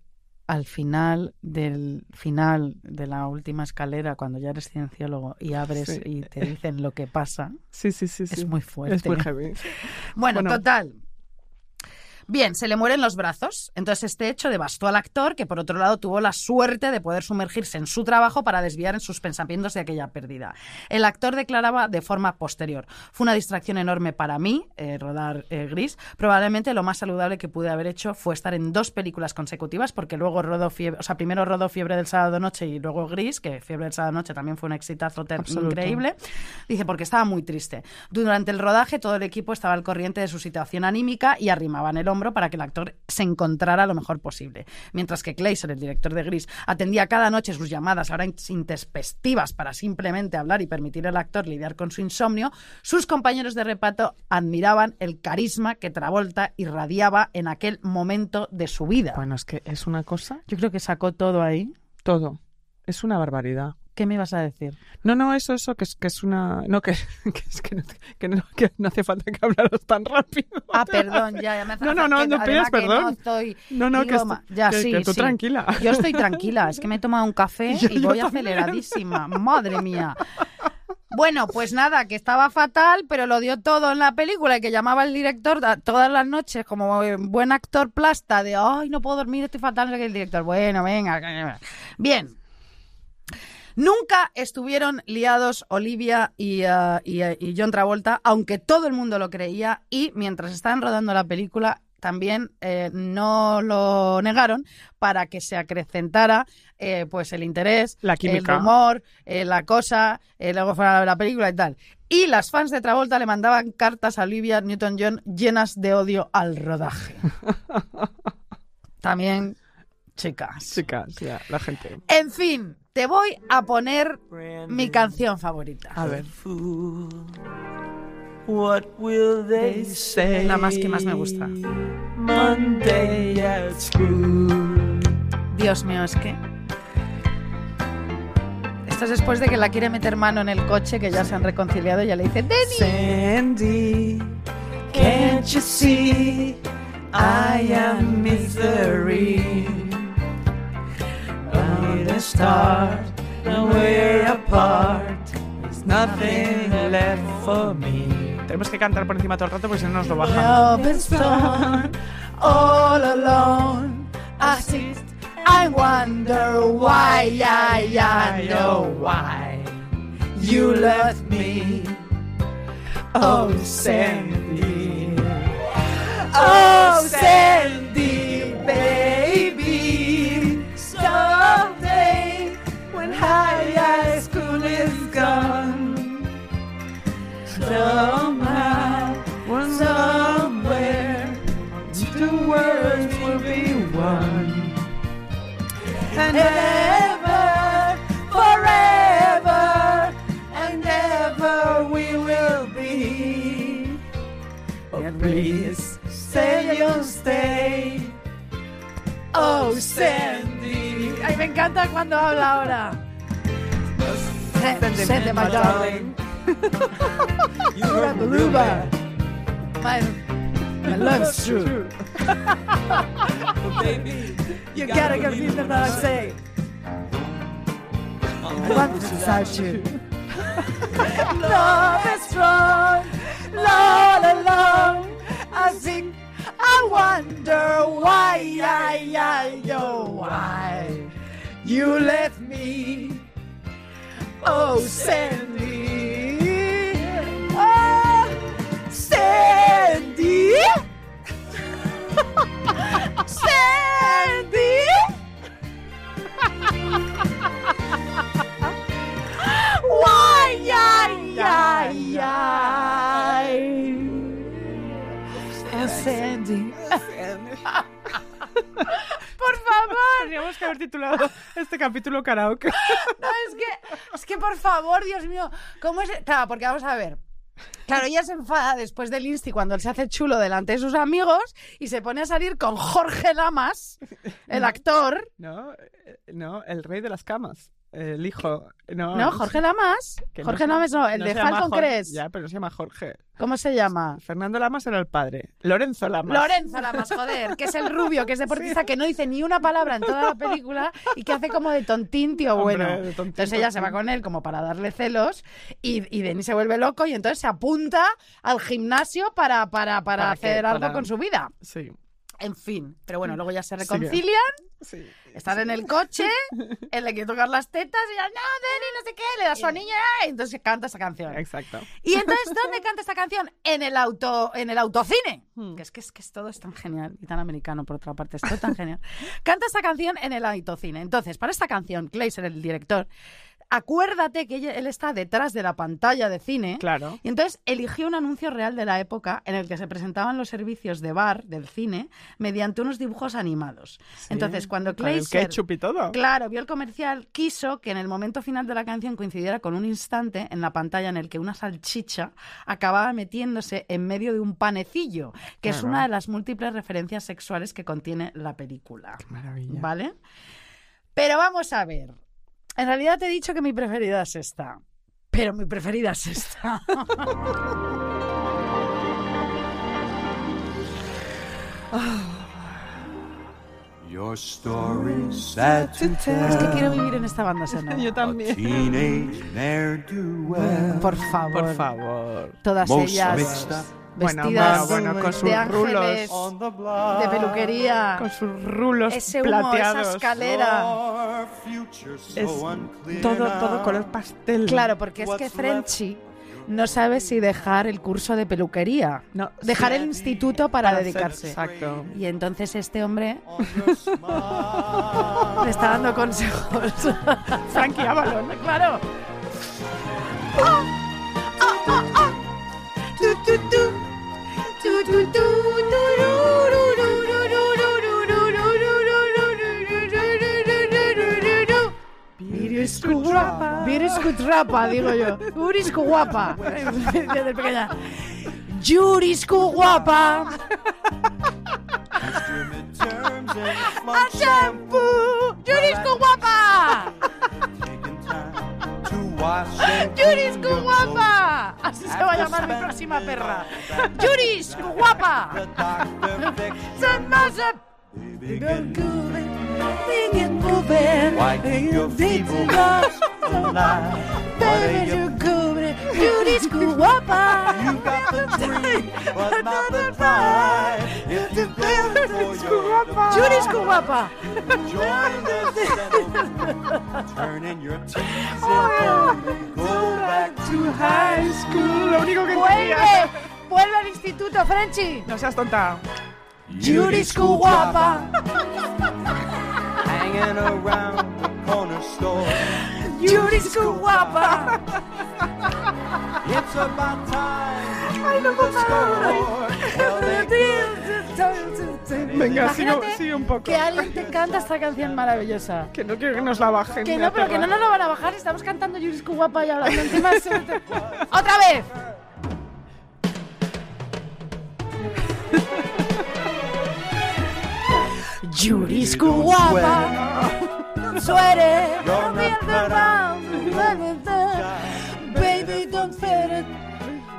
al final del final de la última escalera, cuando ya eres cienciólogo y abres Sí. y te dicen lo que pasa, Sí, sí, sí, sí. es muy fuerte. Es muy heavy. Bueno, Bueno. total. Bien, se le mueren los brazos. Entonces este hecho devastó al actor, que por otro lado tuvo la suerte de poder sumergirse en su trabajo para desviar en sus pensamientos de aquella pérdida. El actor declaraba de forma posterior. Fue una distracción enorme para mí, eh, rodar eh, Gris. Probablemente lo más saludable que pude haber hecho fue estar en dos películas consecutivas, porque luego rodó Fiebre, o sea, primero rodó Fiebre del Sábado Noche y luego Gris, que Fiebre del Sábado Noche también fue un exitazo increíble. Dice, porque estaba muy triste. Durante el rodaje todo el equipo estaba al corriente de su situación anímica y arrimaban el hombro para que el actor se encontrara lo mejor posible. Mientras que Kleiser, el director de Gris, atendía cada noche sus llamadas ahora intempestivas para simplemente hablar y permitir al actor lidiar con su insomnio, sus compañeros de reparto admiraban el carisma que Travolta irradiaba en aquel momento de su vida. Bueno, es que es una cosa, Yo creo que sacó todo ahí. todo. Es una barbaridad. ¿Qué me ibas a decir? No, no, eso, eso, que es, que es una... No, que, que es que no, que, no, que no hace falta que hablaros tan rápido. Ah, perdón, ya, ya me hace No, no, no, que- no pidas que perdón. No estoy No, no, que, Digo, ma- ya, que- sí, que tú sí. tranquila. Yo estoy tranquila, es que me he tomado un café Yo- y voy aceleradísima. Madre mía. Bueno, pues nada, que estaba fatal, pero lo dio todo en la película y que llamaba el director todas las noches como buen actor plasta de, ay, no puedo dormir, estoy fatal, el director, bueno, venga. Bien. Nunca estuvieron liados Olivia y, eh, y, y John Travolta, aunque todo el mundo lo creía y mientras estaban rodando la película también eh, no lo negaron para que se acrecentara eh, pues el interés, La química. el rumor, eh, la cosa, luego fueron a ver la película y tal. Y las fans de Travolta le mandaban cartas a Olivia Newton-John llenas de odio al rodaje. También, chicas. Chicas, ya, la gente. En fin, te voy a poner mi canción favorita. A ver. What will they say? La más que más me gusta. Monday at school. Dios mío, es que. Esto es después de que la quiere meter mano en el coche, que ya se han reconciliado y ya le dice, Denny. Sandy, can't you see I am misery? start, and we're apart. There's nothing left for me. Tenemos que cantar por encima todo el rato porque si no nos lo bajan. Love is torn, all alone. I sit, I wonder why, I, I know why. You left me, oh Sandy, oh, oh Sandy, baby. done. Somehow, somewhere, two words will be one. And ever, forever, and ever we will be. Oh, please, say you'll stay. Oh, oh Sandy. Ay, me encanta cuando habla ahora. Send him, send him my darling. You're the rumor. My, my love's true. well, baby, you, you gotta, gotta believe them that I say. Love is without you. love is strong, all alone. I think I wonder why, I, I, oh, why you left me. Oh, Sandy! Oh, Sandy! Sandy! Why, ai, ai, ai! É Sandy. É Sandy. ¡Por favor! Teníamos que haber titulado este capítulo karaoke. No, es que, es que por favor, Dios mío, ¿cómo es? Claro, porque vamos a ver, Claro, ella se enfada después del Insti cuando él se hace chulo delante de sus amigos y se pone a salir con Jorge Lamas, el actor. No, eh, no, el rey de las camas. El hijo. No, No, Jorge Lamas. Que Jorge Lamas no, el de Falcon Crest. Ya, pero se llama Jorge. ¿Cómo se llama? Fernando Lamas era el padre. Lorenzo Lamas. Lorenzo Lamas, joder, que es el rubio, que es deportista, que no dice ni una palabra en toda la película y que hace como de tontín, tío bueno. entonces ella se va con él como para darle celos y, y Denis se vuelve loco y entonces se apunta al gimnasio para, para, para hacer algo con su vida. Sí. En fin, pero bueno, luego ya se reconcilian, sí, están en el coche, él le quiere tocar las tetas y ya, no, Denny, no sé qué, le da su anillo y entonces canta esa canción. Exacto. Y entonces, ¿dónde canta esta canción? En el auto, en el autocine. Hmm. Que es que, es que todo es tan genial y tan americano, por otra parte, es todo tan genial. Canta esta canción en el autocine. Entonces, para esta canción, Glazer, el director, acuérdate que él está detrás de la pantalla de cine. Claro. Y entonces eligió un anuncio real de la época en el que se presentaban los servicios de bar del cine mediante unos dibujos animados. Entonces, cuando Glazer, y todo. Claro, vio el comercial, quiso que en el momento final de la canción coincidiera con un instante en la pantalla en el que una salchicha acababa metiéndose en medio de un panecillo, que es una de las múltiples referencias sexuales que contiene la película. Qué maravilla. ¿Vale? Pero vamos a ver, en realidad te he dicho que mi preferida es esta. Pero mi preferida es esta. Es que quiero vivir en esta banda sonora. Yo también. Por favor. Por favor. Todas ellas vestidas de ángeles, de peluquería, con sus rulos ese humo, plateados, esa escalera, es todo, todo color pastel. Claro, porque es que Frenchy no sabe si dejar el curso de peluquería, no, dejar el instituto para, dedicarse. Exacto. Y entonces este hombre le está dando consejos. Frankie Avalon, claro. ¡Ah! ¡Ah, ah. ah. Viriscutrapa. Viriscutrapa, digo yo. Uriscu guapa. Desde guapa. Guapa! ¡Yuriscu guapa! Así se va a llamar mi próxima perra. Yurisku guapa. Son más Why keep your feeble lies alive? What are you Judy's guapa. You got the dream, but not the pride. If you go for your Judy's guapa. join the settlement, turning your teeth in go back to High school, lo único que Vuelve, vuelve al instituto, Frenchy. No seas tonta. Judy's guapa. hanging around the corner store. Judy's guapa. It's about time Ay, no Venga, sigo, sigue un poco. Que alguien te canta esta canción maravillosa. Que no quiero que nos la bajen. Que no, la pero que no nos lo van a bajar. Estamos cantando Judy's guapa y hablando encima. de- ¡Otra vez! Judy's guapa. Not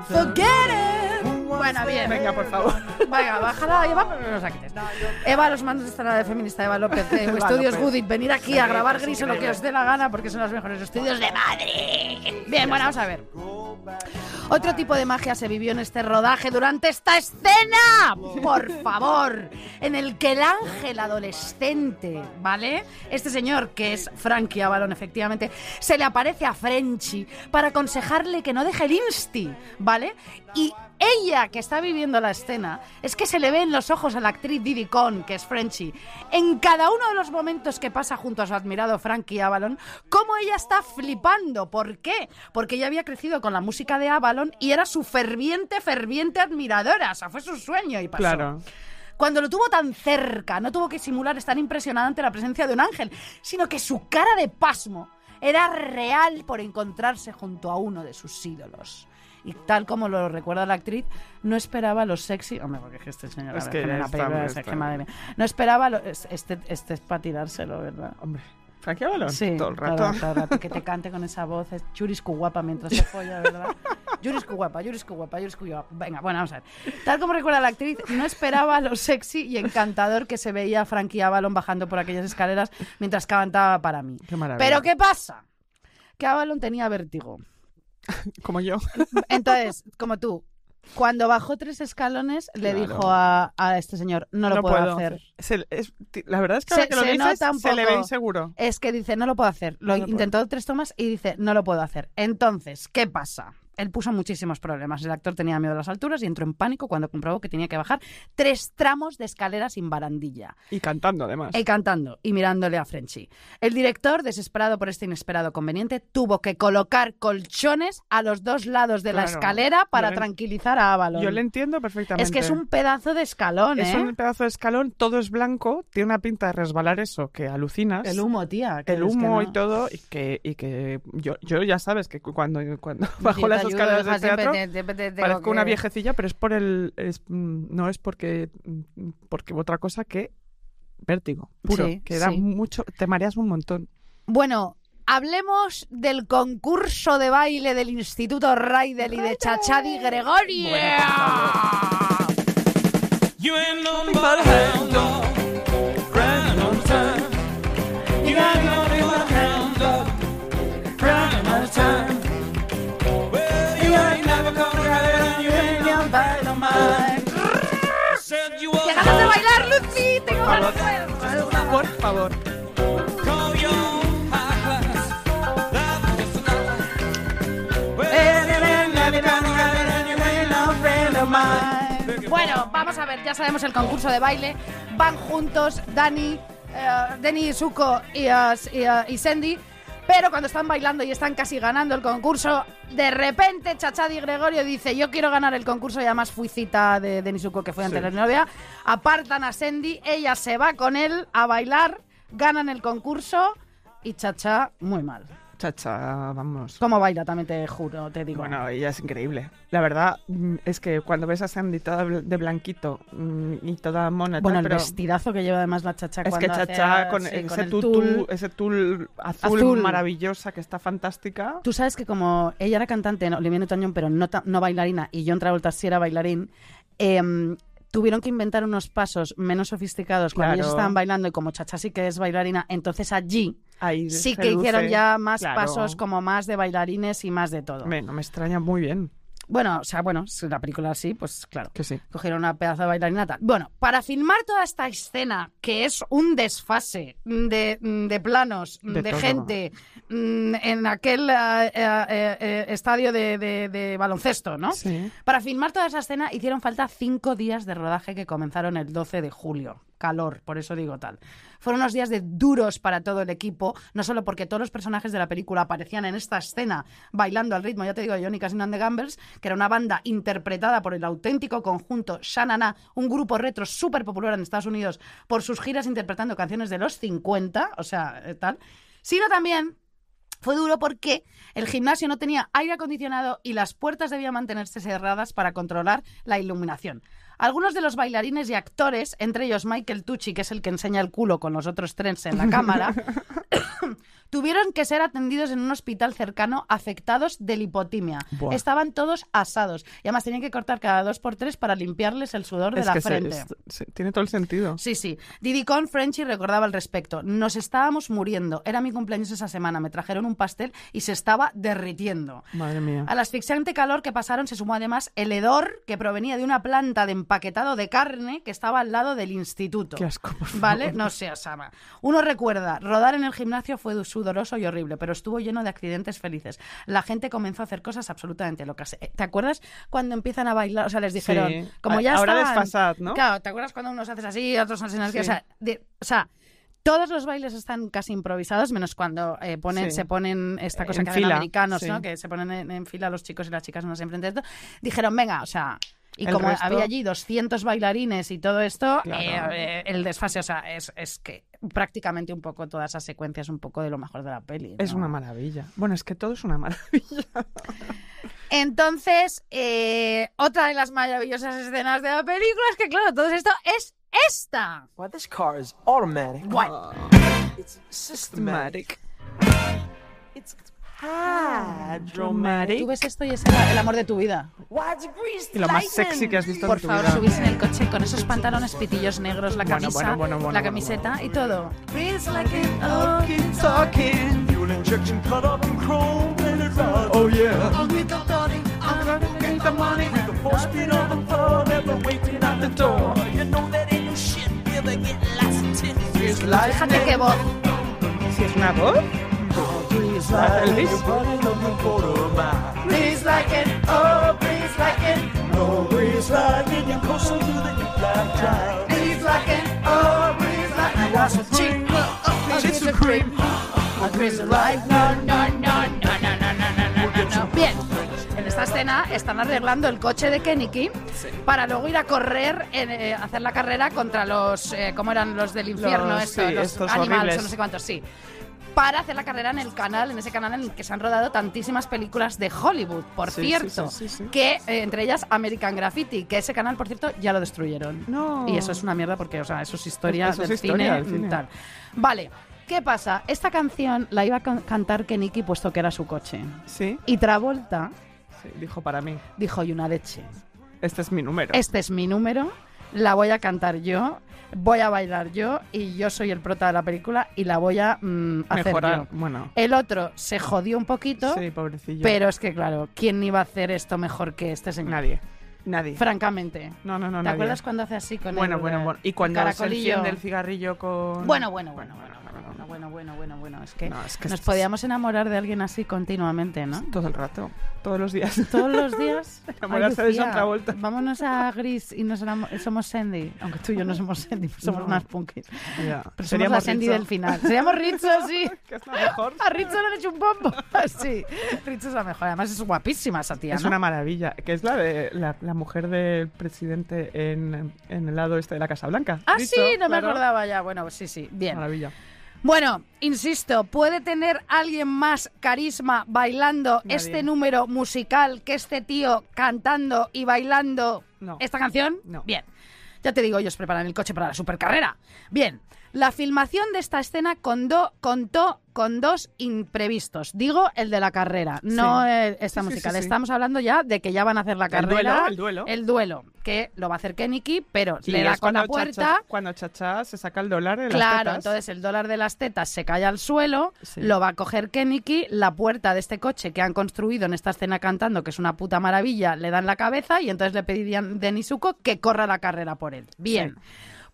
Forget it. Bueno, bien. Venga, por favor. Venga, bájala, Eva, pero no nos la quites. Eva, los mandos de esta nave feminista, Eva López, de Estudios. Goodit, venir aquí a grabar gris o lo que os dé la gana, porque son los mejores estudios de Madrid. Bien, bueno, vamos a ver. Otro tipo de magia se vivió en este rodaje durante esta escena, por favor, en el que el ángel adolescente, ¿vale? Este señor, que es Frankie Avalon, efectivamente, se le aparece a Frenchy para aconsejarle que no deje el insti, ¿vale? Y ella que está viviendo la escena es que se le ve en los ojos a la actriz Diddy Con, que es Frenchy, en cada uno de los momentos que pasa junto a su admirado Frankie Avalon, cómo ella está flipando. ¿Por qué? Porque ella había crecido con la música de Avalon y era su ferviente, ferviente admiradora. O sea, fue su sueño y pasó. Claro. Cuando lo tuvo tan cerca, no tuvo que simular estar impresionada ante la presencia de un ángel, sino que su cara de pasmo era real por encontrarse junto a uno de sus ídolos. Y tal como lo recuerda la actriz, no esperaba lo sexy. Hombre, porque es que este señor. Es que la película es que madre mía. No esperaba lo, es- este, este es para tirárselo, ¿verdad? Hombre, Frankie Avalon. Sí, todo el rato. todo el rato, Que te cante con esa voz. Es Yuriscu guapa mientras se folla, ¿verdad? Yuriscu guapa, Yuriscu guapa, Yuriscu guapa. Venga, bueno, vamos a ver. Tal como recuerda la actriz, no esperaba lo sexy y encantador que se veía Frankie Avalon bajando por aquellas escaleras mientras cantaba para mí. Qué maravilla. Pero ¿qué pasa? Que Avalon tenía vértigo. Como yo. Entonces, como tú, cuando bajó tres escalones, le Claro. dijo a, a este señor, no lo puedo, hacer. Se- es- la verdad es que Se- ahora que lo se dices, se le ve inseguro. Es que dice, no lo puedo hacer. Lo No lo puedo. intentó tres tomas y dice, no lo puedo hacer. Entonces, ¿qué pasa? Él puso muchísimos problemas. El actor tenía miedo a las alturas y entró en pánico cuando comprobó que tenía que bajar tres tramos de escalera sin barandilla. Y cantando, además. Y cantando y mirándole a Frenchy. El director, desesperado por este inesperado conveniente, tuvo que colocar colchones a los dos lados de la escalera para tranquilizar a Avalon. Yo le entiendo perfectamente. es que es un pedazo de escalón, Es ¿eh? un pedazo de escalón, todo es blanco, tiene una pinta de resbalar eso, que alucinas. El humo, tía. el humo no. y todo, y que, y que yo, yo ya sabes que cu- cuando, cuando bajo las siempre te- siempre te tengo parezco una viejecilla, pero es por el... es, mm, no es porque, mm, porque otra cosa que vértigo, puro, Sí, que da sí. mucho, te mareas un montón. Bueno, hablemos del concurso de baile del Instituto Raidel y de Chachadi Gregorio. You friend of mine. Bueno, vamos a ver, ya sabemos el concurso de baile. Van juntos Dani, eh, Denny Zuko y, eh, y, eh, y Sandy. Pero cuando están bailando y están casi ganando el concurso, de repente Chachadi Gregorio dice, yo quiero ganar el concurso y además fui cita de Denny Zuko que fue ante Sí. la novia. Apartan a Sandy, ella se va con él a bailar, ganan el concurso y Chacha muy mal. Chacha, vamos. ¿Cómo baila? También te juro, te digo. Bueno, ella es increíble. La verdad mm, es que cuando ves a Sandy toda de blanquito mm, y toda mona, Bueno, tal, el pero vestidazo que lleva además la chacha es cuando que hace Chacha a- con, sí, ese, el tutú, tul. ese tul azul, Azul. maravillosa que está fantástica. Tú sabes que como ella era cantante, no, Olivia Newton-John, pero no, bailarina, y John Travolta sí era bailarín, em, tuvieron que inventar unos pasos menos sofisticados cuando Claro. ellos estaban bailando y como Chacha sí que es bailarina, entonces allí Ahí sí que luce, hicieron ya más claro. pasos como más de bailarines y más de todo. Me- no me extraña muy bien. Bueno, o sea, bueno, si la película así, pues claro. Que sí. Cogieron una pedazo de bailarina tal. Bueno, para filmar toda esta escena, que es un desfase de, de planos, De gente, mm, en aquel eh, eh, eh, estadio de, de- de baloncesto, ¿no? Sí. Para filmar toda esa escena hicieron falta cinco días de rodaje que comenzaron el 12 de julio. Calor, por eso digo tal. Fueron unos días de duros para todo el equipo, no solo porque todos los personajes de la película aparecían en esta escena bailando al ritmo, ya te digo, de Johnny Casino and the Gambles, que era una banda interpretada por el auténtico conjunto Shanana, un grupo retro súper popular en Estados Unidos por sus giras interpretando canciones de los 50, o sea, eh, tal, sino también fue duro porque el gimnasio no tenía aire acondicionado y las puertas debían mantenerse cerradas para controlar la iluminación. Algunos de los bailarines y actores, entre ellos Michael Tucci, que es el que enseña el culo con los otros trens en la cámara, tuvieron que ser atendidos en un hospital cercano afectados de lipotimia. Buah. Estaban todos asados y además tenían que cortar cada dos por tres para limpiarles el sudor de Es la que frente. se- tiene todo el sentido. Sí, sí. Diddy Con Frenchy recordaba al respecto. Nos estábamos muriendo. Era mi cumpleaños esa semana. Me trajeron un pastel y se estaba derritiendo. Madre mía. Al asfixiante calor que pasaron se sumó además el hedor que provenía de una planta de empaquetado de carne que estaba al lado del instituto. Qué asco, por favor. ¿Vale? No sé, Osama. Uno recuerda, rodar en el gimnasio fue sudoroso y horrible, pero estuvo lleno de accidentes felices. La gente comenzó a hacer cosas absolutamente locas. Eh, ¿Te acuerdas cuando empiezan a bailar? O sea, les dijeron, Sí. como ya ahora estaban- desfasad, ¿no? Claro, ¿te acuerdas cuando unos haces así, otros hacen así? Sí. O sea, de- o sea, todos los bailes están casi improvisados, menos cuando eh, ponen, Sí. se ponen esta cosa En que hacen fila, americanos, sí. ¿no? Que se ponen en, en fila los chicos y las chicas unos enfrente de esto. Dijeron, venga, o sea... Y El como resto- había allí 200 bailarines y todo esto, Claro. eh, eh, el desfase, o sea, es, es que prácticamente un poco toda esa secuencia es un poco de lo mejor de la peli. Es una maravilla. Bueno, es que todo es una maravilla. Entonces, eh, otra de las maravillosas escenas de la película es que, claro, todo esto es esta. Well, this car is automatic. Guay. It's systematic. It's Tú hydromatic. ves esto y es el, el amor de tu vida. Y lo más sexy que has visto Por en tu favor, vida. subirse en el coche con esos pantalones pitillos negros, la Bueno, camisa, bueno, bueno, bueno, la bueno, camiseta y todo. Talking, talking. Fuel injection cut up in chrome plated rod. Oh yeah. With the four speed on the floor, never waiting at the door. You know that ain't no shit, never get lots of titties. Greased Fíjate qué voz. Si es una voz, Breeze Elvis. you're running up a quarter mile. Breeze like it, oh, breeze like it, No breeze lightning, you're closer to the black drive. breeze like it, oh, breeze like it. Got some cream, A piece of cream, a piece of light. No, no, no, no, no, no, no, no, no, no. Bien. En esta escena están arreglando el coche de Kenicky para luego ir a correr, eh, hacer la carrera contra los, eh, ¿cómo eran los del infierno? Los- estos, sí, los estos o no sé cuántos, sí. Para hacer la carrera en el canal, en ese canal en el que se han rodado tantísimas películas de Hollywood, por Sí, cierto. sí, sí, sí. Que eh, entre ellas American Graffiti, que ese canal, por cierto, ya lo destruyeron. No. Y eso es una mierda porque, o sea, eso es historia Eso es del historia cine, del cine. tal. Vale, ¿qué pasa? Esta canción la iba a can- cantar Keniki puesto que era su coche. sí, Y Travolta sí, dijo para mí. dijo, y una leche. Este es mi número. Este es mi número, la voy a cantar yo, voy a bailar yo y yo soy el prota de la película y la voy a mm, hacer Mejorar. yo. Bueno, El otro se jodió un poquito, sí, pobrecillo. pero es que claro, ¿quién iba a hacer esto mejor que este señor? Nadie. Nadie. Francamente. No, no, no, ¿Te nadie. acuerdas cuando hace así con Bueno, el, bueno, eh, bueno. Y cuando se enciende el cigarrillo con... Bueno, bueno, bueno, bueno, bueno, bueno, bueno, bueno, bueno. Es que, No, es que nos podíamos enamorar de alguien así continuamente, ¿no? Todo el rato. Todos los días. Todos los días. Enamorarse de John Travolta. Vámonos a Gris y nos somos Sandy. Aunque tú y yo no somos Sandy, somos No. unas punkis. Ya. Pero somos la Sandy del final. Seríamos Rizzo, sí. Que es la mejor. A Rizzo le han hecho un bombo. Sí, Rizzo es la mejor. Además es guapísima esa tía, Es ¿no? una maravilla. Que es la de la, la mujer del presidente en, en el lado este de la Casa Blanca. Ah, sí, no me acordaba ya. Bueno, sí, sí. Bien. Maravilla. Bueno, insisto, ¿puede tener alguien más carisma bailando Nadie. este número musical que este tío cantando y bailando No. esta canción? No. Bien. Ya te digo, ellos preparan el coche para la supercarrera. Bien. La filmación de esta escena contó, contó con dos imprevistos. Digo, el de la carrera, no el- esta Sí, musical. Estamos hablando ya de que ya van a hacer la El carrera. duelo, el duelo. El duelo, que lo va a hacer Keniki, pero Y le da con la cuando puerta. Chacha- cuando Chacha se saca el dólar de las Claro, tetas. entonces el dólar de las tetas se cae al suelo, lo va a coger Keniki, la puerta de este coche que han construido en esta escena cantando, que es una puta maravilla, le dan la cabeza y entonces le pedirían de Nisuko que corra la carrera por él. Bien.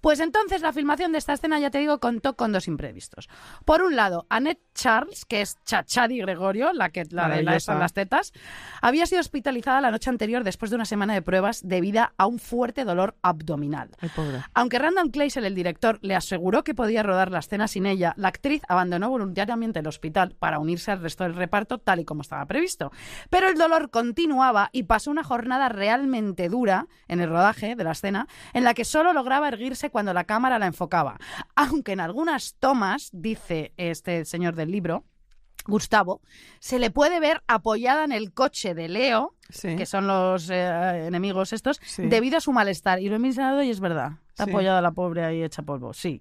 Pues entonces la filmación de esta escena, ya te digo, contó con dos imprevistos. Por un lado, Annette Charles, que es Chachadi Gregorio, la que la de la las tetas, había sido hospitalizada la noche anterior después de una semana de pruebas debido a un fuerte dolor abdominal. Ay. Aunque Randall Kleisel, el director, le aseguró que podía rodar la escena sin ella, la actriz abandonó voluntariamente el hospital para unirse al resto del reparto tal y como estaba previsto. Pero el dolor continuaba y pasó una jornada realmente dura en el rodaje de la escena, en la que solo lograba erguirse cuando la cámara la enfocaba. Aunque en algunas tomas, dice este señor del libro, Gustavo, se le puede ver apoyada en el coche de Leo, Sí. que son los eh, enemigos estos, Sí. debido a su malestar. Y lo he mirado y es verdad. Está Sí. apoyada la pobre ahí hecha polvo, sí.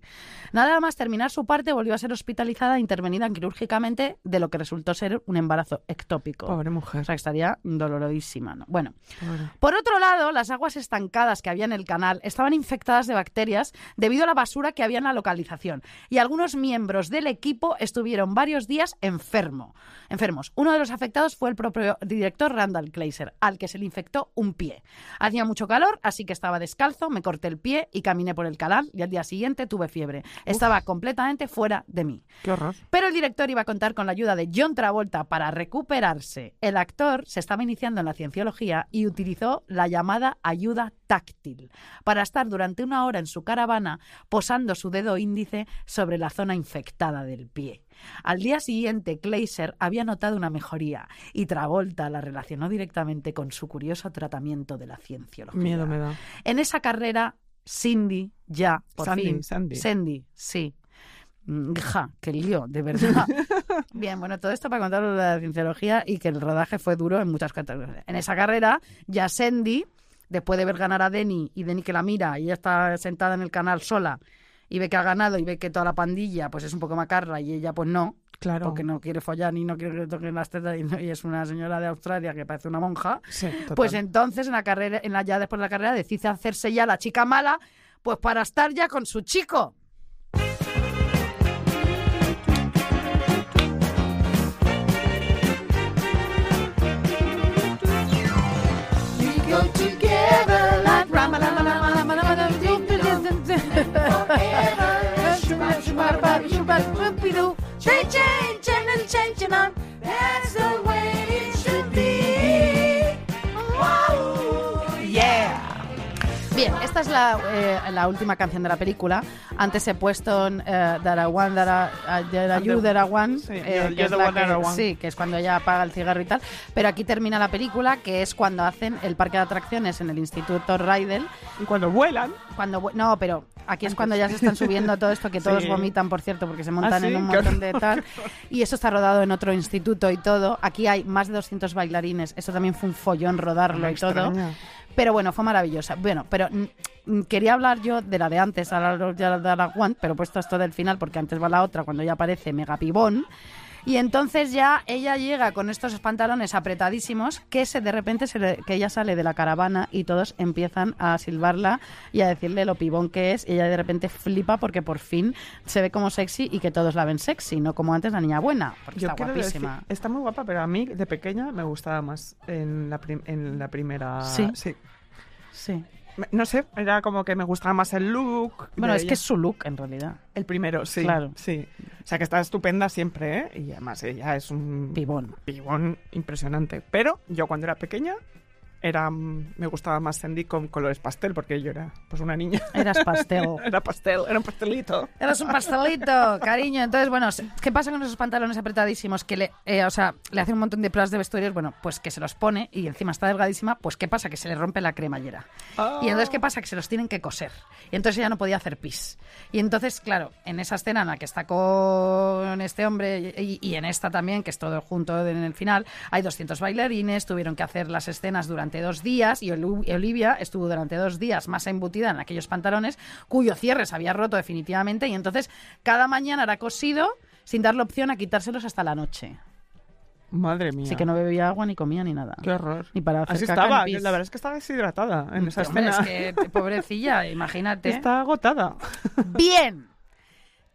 Nada más terminar su parte, volvió a ser hospitalizada e intervenida quirúrgicamente de lo que resultó ser un embarazo ectópico. Pobre mujer. O sea, estaría dolorodísima. ¿no? Bueno, Pobre. por otro lado, las aguas estancadas que había en el canal estaban infectadas de bacterias debido a la basura que había en la localización. Y algunos miembros del equipo estuvieron varios días enfermo, enfermos. Uno de los afectados fue el propio director Randall Kleiser, al que se le infectó un pie. Hacía mucho calor, así que estaba descalzo, me corté el pie y caminé por el canal y al día siguiente tuve fiebre. Estaba completamente fuera de mí. Qué horror. Pero el director iba a contar con la ayuda de John Travolta para recuperarse. El actor se estaba iniciando en la cienciología y utilizó la llamada ayuda táctil para estar durante una hora en su caravana posando su dedo índice sobre la zona infectada del pie. Al día siguiente, Kleiser había notado una mejoría y Travolta la relacionó directamente con su curioso tratamiento de la cienciología. Miedo me da. En esa carrera, Cindy ya, por Sandy, fin. Sandy. Sandy, sí. Mm, Ja, qué lío, de verdad. Bien, bueno, todo esto para contaros la cienciología y que el rodaje fue duro en muchas categorías. En esa carrera, ya Sandy, después de ver ganar a Denny y Denny que la mira y ella está sentada en el canal sola y ve que ha ganado y ve que toda la pandilla pues es un poco macarra y ella pues no, Claro. porque no quiere follar ni no quiere que le toquen las tetas y, no- y es una señora de Australia que parece una monja. Sí. Pues entonces en la carrera, en la ya después de la carrera decide hacerse ya la chica mala, pues para estar ya con su chico. Changing, change, change, and change, on. That's the way. Esta es la, eh, la última canción de la película. Antes he puesto eh, Dara One, Dara, Dara You, Dara One, Sí, eh, You're- que es the one, que- One. sí, que es cuando ella apaga el cigarro y tal. Pero aquí termina la película, que es cuando hacen el parque de atracciones en el Instituto Rydell. Y cuando vuelan, Cuando, no, pero aquí es cuando ya se están subiendo todo esto, que todos Sí. vomitan, por cierto, porque se montan ¿Ah, sí? en un montón de tal. Y eso está rodado en otro instituto y todo. Aquí hay más de 200 bailarines. Eso también fue un follón rodarlo Me y todo. Pero bueno, fue maravillosa. Bueno, pero quería hablar yo de la de antes, ahora ya de la One, pero he puesto esto del final porque antes va la otra, cuando ya aparece Megapibón. Y entonces ya ella llega con estos pantalones apretadísimos que se de repente se le- que ella sale de la caravana y todos empiezan a silbarla y a decirle lo pibón que es y ella de repente flipa porque por fin se ve como sexy y que todos la ven sexy, no como antes la niña buena, porque yo está decir, guapísima. está muy guapa, pero a mí de pequeña me gustaba más en la, prim- en la primera. Sí. sí. Sí. No sé, era como que me gustaba más el look. Bueno, es ella. que es su look en realidad. El primero, sí. Claro. Sí. O sea, que está estupenda siempre, ¿eh? Y además ella es un Pibón. pibón impresionante. Pero yo cuando era pequeña era mm, me gustaba más Sandy con colores pastel porque yo era pues una niña. Eras pastel. era pastel, era un pastelito. Eras un pastelito, cariño. Entonces, bueno, ¿qué pasa con esos pantalones apretadísimos que le, eh, o sea, le hace un montón de plas de vestuarios? Bueno, pues que se los pone y encima está delgadísima, pues ¿qué pasa? Que se le rompe la cremallera. Y entonces, ¿qué pasa? Que se los tienen que coser. Y entonces ella no podía hacer pis. Y entonces, claro, en esa escena en la que está con este hombre y, y en esta también, que es todo junto en el final, hay 200 bailarines, tuvieron que hacer las escenas durante durante dos días y Olivia estuvo durante dos días más embutida en aquellos pantalones cuyo cierre se había roto definitivamente y entonces cada mañana era cosido sin darle opción a quitárselos hasta la noche. Madre mía. Así que no bebía agua ni comía ni nada. Qué horror. Ni para hacer Así caca estaba. pis. La verdad es que estaba deshidratada en esa Hombre, escena. es que, pobrecilla, imagínate. Está agotada. Bien.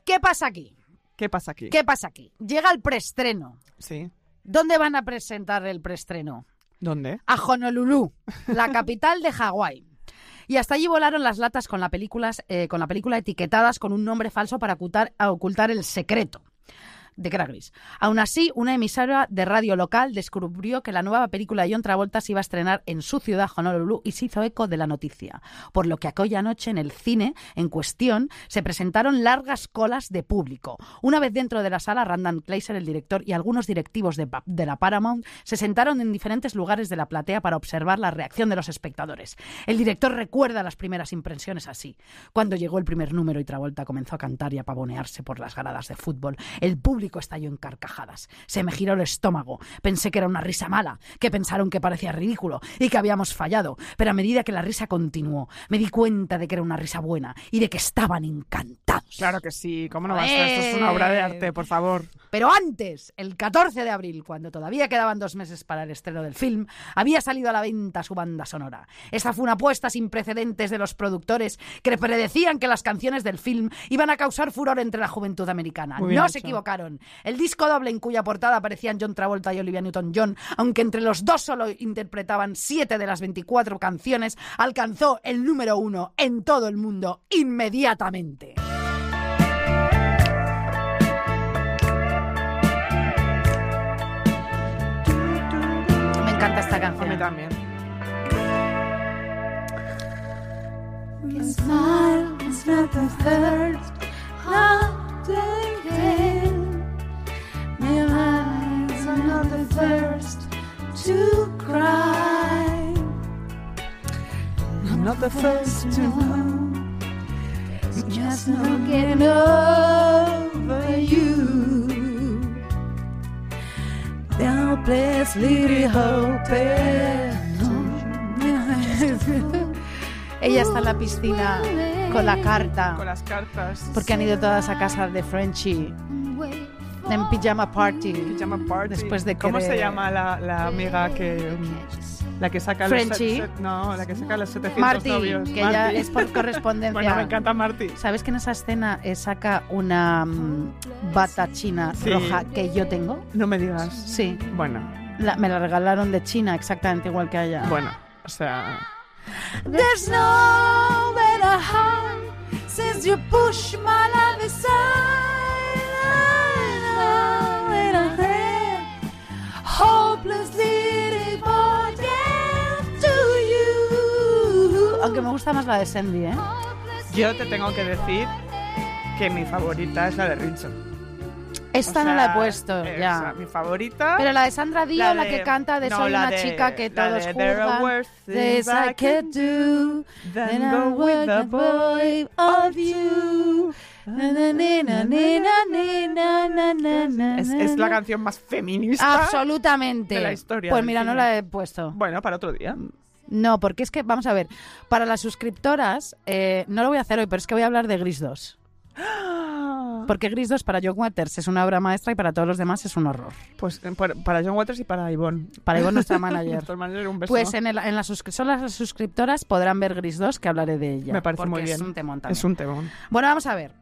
¿Qué pasa aquí? ¿Qué pasa aquí? ¿Qué pasa aquí? Llega el preestreno. Sí. ¿Dónde van a presentar el preestreno? ¿Dónde? A Honolulu, la capital de Hawái. Y hasta allí volaron las latas con la, películas, eh, con la película etiquetadas con un nombre falso para ocultar, ocultar el secreto de que era gris. Aún así, una emisora de radio local descubrió que la nueva película de John Travolta se iba a estrenar en su ciudad, Honolulu, y se hizo eco de la noticia. Por lo que aquella noche en el cine en cuestión se presentaron largas colas de público. Una vez dentro de la sala, Randall Kleiser, el director, y algunos directivos de, de la Paramount se sentaron en diferentes lugares de la platea para observar la reacción de los espectadores. El director recuerda las primeras impresiones así. Cuando llegó el primer número y Travolta comenzó a cantar y a pavonearse por las gradas de fútbol, el público estalló en carcajadas. Se me giró el estómago. Pensé que era una risa mala, que pensaron que parecía ridículo y que habíamos fallado. Pero a medida que la risa continuó, me di cuenta de que era una risa buena y de que estaban encantados. Claro que sí. ¿Cómo no va a ser? Esto es una obra de arte, por favor. Pero antes, el 14 de abril, cuando todavía quedaban dos meses para el estreno del film, había salido a la venta su banda sonora. Esta fue una apuesta sin precedentes de los productores que predecían que las canciones del film iban a causar furor entre la juventud americana. No se hecho. El disco doble en cuya portada aparecían John Travolta y Olivia Newton-John, aunque entre los dos solo interpretaban siete de las 24 canciones, alcanzó el número uno en todo el mundo inmediatamente. Me encanta esta A canción. mí también. Smile is not the first, not the end. My are not the first to cry. I'm not the first to know. Just not getting over you. Helpless little hope. Ella está en la piscina con la carta. Con las cartas. Porque han ido todas a casa de Frenchy en pijama party. Pijama party. Después de ¿Cómo querer- se llama la, la amiga que... mm, La que saca Frenchy. los... set- no, la que saca los 700 Marty, novios. que ya es por correspondencia. Bueno, me encanta Marty. ¿Sabes que en esa escena eh, saca una mm, bata china Sí. roja que yo tengo? No me digas. Sí. Bueno, La- me la regalaron de China exactamente igual que a ella. bueno. O sea... There's no since you push my love aside. Aunque me gusta más la de Sandy, ¿eh? Yo te tengo que decir que mi favorita es la de Richard. Esta O no la he puesto, esa, ya. mi favorita. Pero la de Sandra Dio, la, que canta de no, Soy una de- chica que la todos de There are juzgan. worse This things I could do Then than go I with would the boy of you. Es, la canción más feminista Absolutamente. de la historia Pues del mira, no cine. la he puesto. Bueno, para otro día. No, porque es que, vamos a ver, para las suscriptoras, eh, no lo voy a hacer hoy, pero es que voy a hablar de Gris 2. Porque Gris 2 para John Waters es una obra maestra y para todos los demás es un horror. Pues eh, para John Waters y para Ivonne. Para Ivonne, nuestra manager. Nuestra manager, un beso. Pues en, el- en las suscri- las suscriptoras podrán ver Gris 2, que hablaré de ella. Me parece porque muy bien. Es un temón también. Es un temón. Bueno, vamos a ver.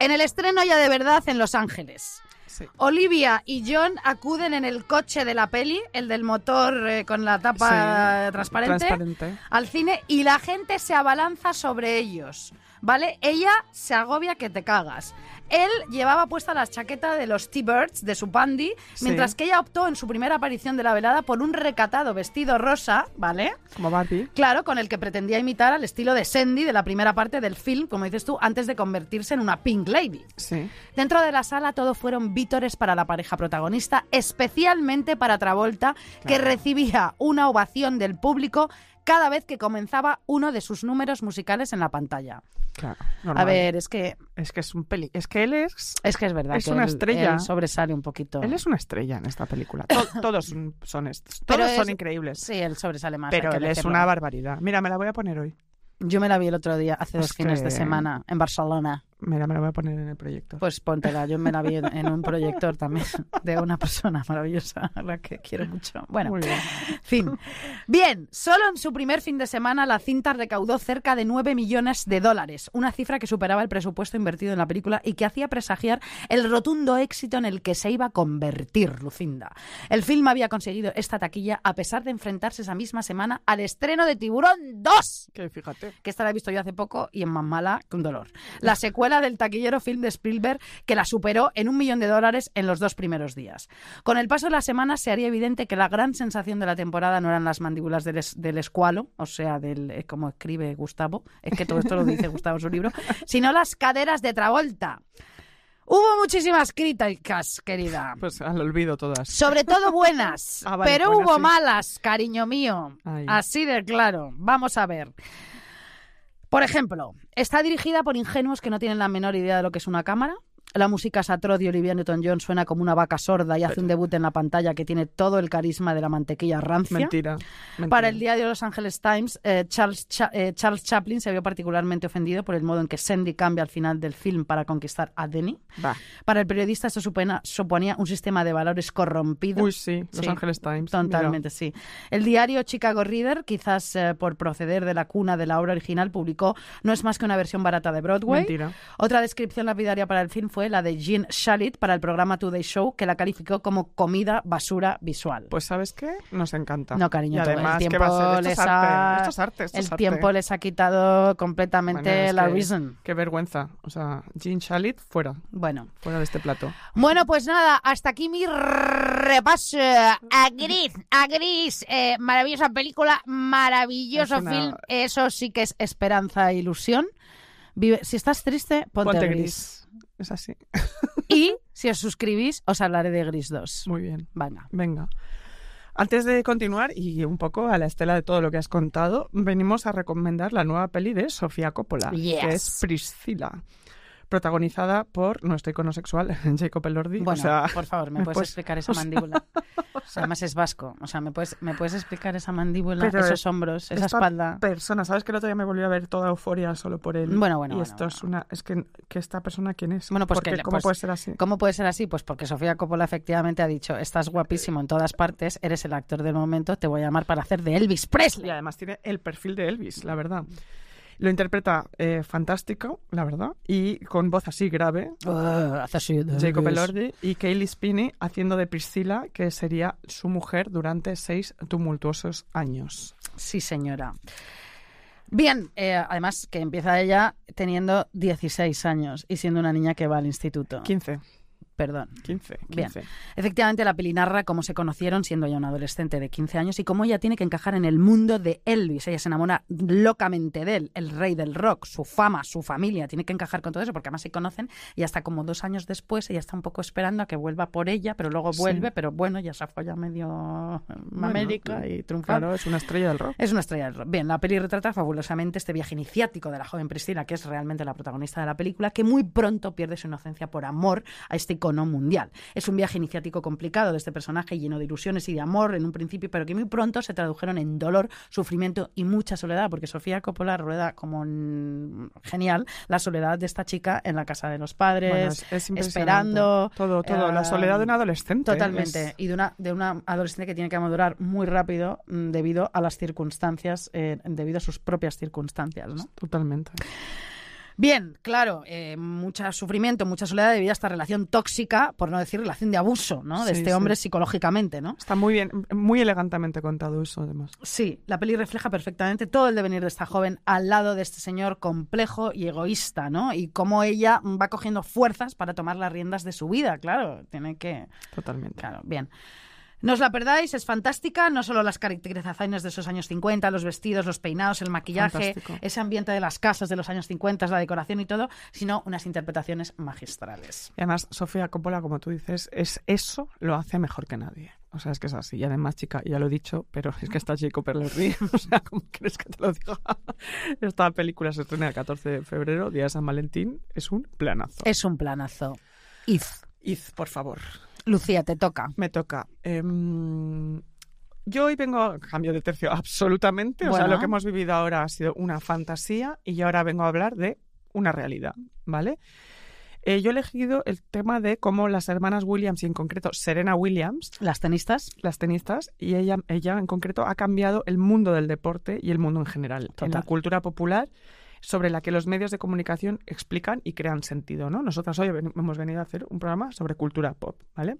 En el estreno ya de verdad en Los Ángeles. Sí. Olivia y John acuden en el coche de la peli, el del motor eh, con la tapa Sí, transparente, transparente. al cine y la gente se abalanza sobre ellos. ¿Vale? Ella se agobia que te cagas. Él llevaba puesta la chaqueta de los T-Birds de su pandy, Sí. mientras que ella optó en su primera aparición de la velada por un recatado vestido rosa, ¿vale? Como Barbie. Claro, con el que pretendía imitar al estilo de Sandy de la primera parte del film, como dices tú, antes de convertirse en una Pink Lady. Sí. Dentro de la sala todo fueron vítores para la pareja protagonista, especialmente para Travolta, que recibía una ovación del público cada vez que comenzaba uno de sus números musicales en la pantalla. Claro, A normal. ver, es que Es que es un peli. Es que él es. es que es verdad Es que una él- estrella. él sobresale un poquito. Él es una estrella en esta película. To- todos son, son est- Pero todos son es- increíbles. Sí, él sobresale más. pero él es una barbaridad. Mira, me la voy a poner hoy. Yo me la vi el otro día, hace dos Es fines que- de semana, en Barcelona. Mira, me la voy a poner en el proyecto. Pues póntela, yo me la vi en, en un proyector también de una persona maravillosa a la que quiero mucho. Bueno, Muy bien. fin. Bien, solo en su primer fin de semana la cinta recaudó cerca de 9 millones de dólares, una cifra que superaba el presupuesto invertido en la película y que hacía presagiar el rotundo éxito en el que se iba a convertir Lucinda. El film había conseguido esta taquilla a pesar de enfrentarse esa misma semana al estreno de Tiburón 2 Que fíjate. que esta la he visto yo hace poco y es más mala que un dolor. La secuela del taquillero film de Spielberg que la superó en un millón de dólares en los dos primeros días. Con el paso de las semanas se haría evidente que la gran sensación de la temporada no eran las mandíbulas del, es- del escualo, o sea, del eh, como escribe Gustavo, es que todo esto lo dice Gustavo en su libro, sino las caderas de Travolta. Hubo muchísimas críticas, querida. Pues al olvido todas. Sobre todo buenas, Ah, vale, pero buenas, hubo sí. malas, cariño mío. Ay. Así de claro. Vamos a ver. Por ejemplo, está dirigida por ingenuos que no tienen la menor idea de lo que es una cámara. La música es atroz y Olivia Newton-John suena como una vaca sorda y hace un debut en la pantalla que tiene todo el carisma de la mantequilla rancia. Mentira. mentira. Para el diario Los Angeles Times, eh, Charles, Cha- eh, Charles Chaplin se vio particularmente ofendido por el modo en que Sandy cambia al final del film para conquistar a Denny. Va. Para el periodista esto supena- suponía un sistema de valores corrompido. Uy, sí. Los Sí, Angeles Times. Totalmente, sí. El diario Chicago Reader, quizás eh, por proceder de la cuna de la obra original, publicó No es más que una versión barata de Broadway. Mentira. Otra descripción lapidaria para el film fue la de Jean Shalit para el programa Today Show, que la calificó como comida basura visual. Pues ¿sabes qué? Nos encanta. no, cariño, Y todo además, el ¿qué tiempo va a ser? les ha, arte. Esto es arte. Esto el es arte. tiempo les ha quitado completamente Bueno, la que- reason. Qué vergüenza. O sea, Jean Shalit fuera. Bueno, Fuera de este plato. Bueno, pues nada, hasta aquí mi repaso a Gris. A Gris, eh, maravillosa película, maravilloso Es una- film. Eso sí que es esperanza e ilusión. Vive- si estás triste, ponte, Ponte gris. gris. Es así. Y si os suscribís, os hablaré de Gris 2. Muy bien. Venga. Venga. Antes de continuar, y un poco a la estela de todo lo que has contado, venimos a recomendar la nueva peli de Sofía Coppola, Yes. que es Priscila, protagonizada por nuestro icono sexual, Jacob Elordi. Bueno, o sea, por favor, ¿me, puedes puedes- explicar esa sea- mandíbula? O sea, además es vasco. O sea, ¿me puedes, ¿me puedes explicar esa mandíbula, Pero esos hombros, esa esta espalda? persona, ¿sabes que el otro día me volvió a ver toda euforia solo por él? Bueno, bueno, Y bueno, esto es una... Es que, que esta persona, ¿quién es? Bueno, pues que ¿Cómo pues- puede ser así? ¿Cómo puede ser así? Pues porque Sofía Coppola efectivamente ha dicho, estás guapísimo en todas partes, eres el actor del momento, te voy a llamar para hacer de Elvis Presley. Y además tiene el perfil de Elvis, la verdad. Lo interpreta eh, fantástico, la verdad, y con voz así grave, Ah, hace así de Jacob. Elordi y Kaylee Spinney haciendo de Priscilla, que sería su mujer durante seis tumultuosos años. Sí, señora. Bien, eh, además que empieza ella teniendo 16 años y siendo una niña que va al instituto. 15, Perdón. 15, 15. Bien. Efectivamente, la peli narra cómo se conocieron siendo ella una adolescente de 15 años y cómo ella tiene que encajar en el mundo de Elvis. Ella se enamora locamente de él, el rey del rock, su fama, su familia. Tiene que encajar con todo eso porque además se conocen y hasta como dos años después ella está un poco esperando a que vuelva por ella, pero luego Sí. vuelve, pero bueno, ya se folla medio Bueno, América y triunfar. Claro, es una estrella del rock. Es una estrella del rock. Bien, la peli retrata fabulosamente este viaje iniciático de la joven Priscila, que es realmente la protagonista de la película, que muy pronto pierde su inocencia por amor a este icono mundial. Es un viaje iniciático complicado de este personaje lleno de ilusiones y de amor en un principio, pero que muy pronto se tradujeron en dolor, sufrimiento y mucha soledad, porque Sofía Coppola rueda como genial la soledad de esta chica en la casa de los padres, Bueno, es- es impresionante. esperando. Todo, todo. La eh, soledad de un adolescente. Totalmente. Es- Y de una, de una adolescente que tiene que madurar muy rápido mm, debido a las circunstancias, eh, debido a sus propias circunstancias, ¿no? Totalmente. Bien, claro, eh, mucho sufrimiento, mucha soledad debido a esta relación tóxica, por no decir relación de abuso, ¿no? De Sí, este sí. hombre psicológicamente, ¿no? Está muy bien, muy elegantemente contado eso, además. Sí, la peli refleja perfectamente todo el devenir de esta joven al lado de este señor complejo y egoísta, ¿no? Y cómo ella va cogiendo fuerzas para tomar las riendas de su vida, claro, tiene que... Totalmente. Claro, bien. No os la perdáis, es fantástica, no solo las caracterizaciones de esos años 50, los vestidos, los peinados, el maquillaje, Fantástico. ese ambiente de las casas de los años 50, la decoración y todo, sino unas interpretaciones magistrales. Y además, Sofía Coppola, como tú dices, es eso lo hace mejor que nadie. O sea, es que es así. Y además, chica, ya lo he dicho, pero es que está Jacob Elordi. O sea, ¿cómo quieres que te lo diga? Esta película se estrena el 14 de febrero, día de San Valentín. Es un planazo. Es un planazo. Iz. Iz, por favor. Lucía, te toca. Me toca. Em, yo hoy vengo a cambio de tercio absolutamente. O sea, lo que hemos vivido ahora ha sido una fantasía y yo ahora vengo a hablar de una realidad, ¿vale? Eh, yo he elegido el tema de cómo las hermanas Williams y en concreto Serena Williams, Las tenistas. las tenistas, y ella, ella en concreto ha cambiado el mundo del deporte y el mundo en general, en la cultura popular sobre la que los medios de comunicación explican y crean sentido, ¿no? Nosotras hoy ven- hemos venido a hacer un programa sobre cultura pop, ¿vale?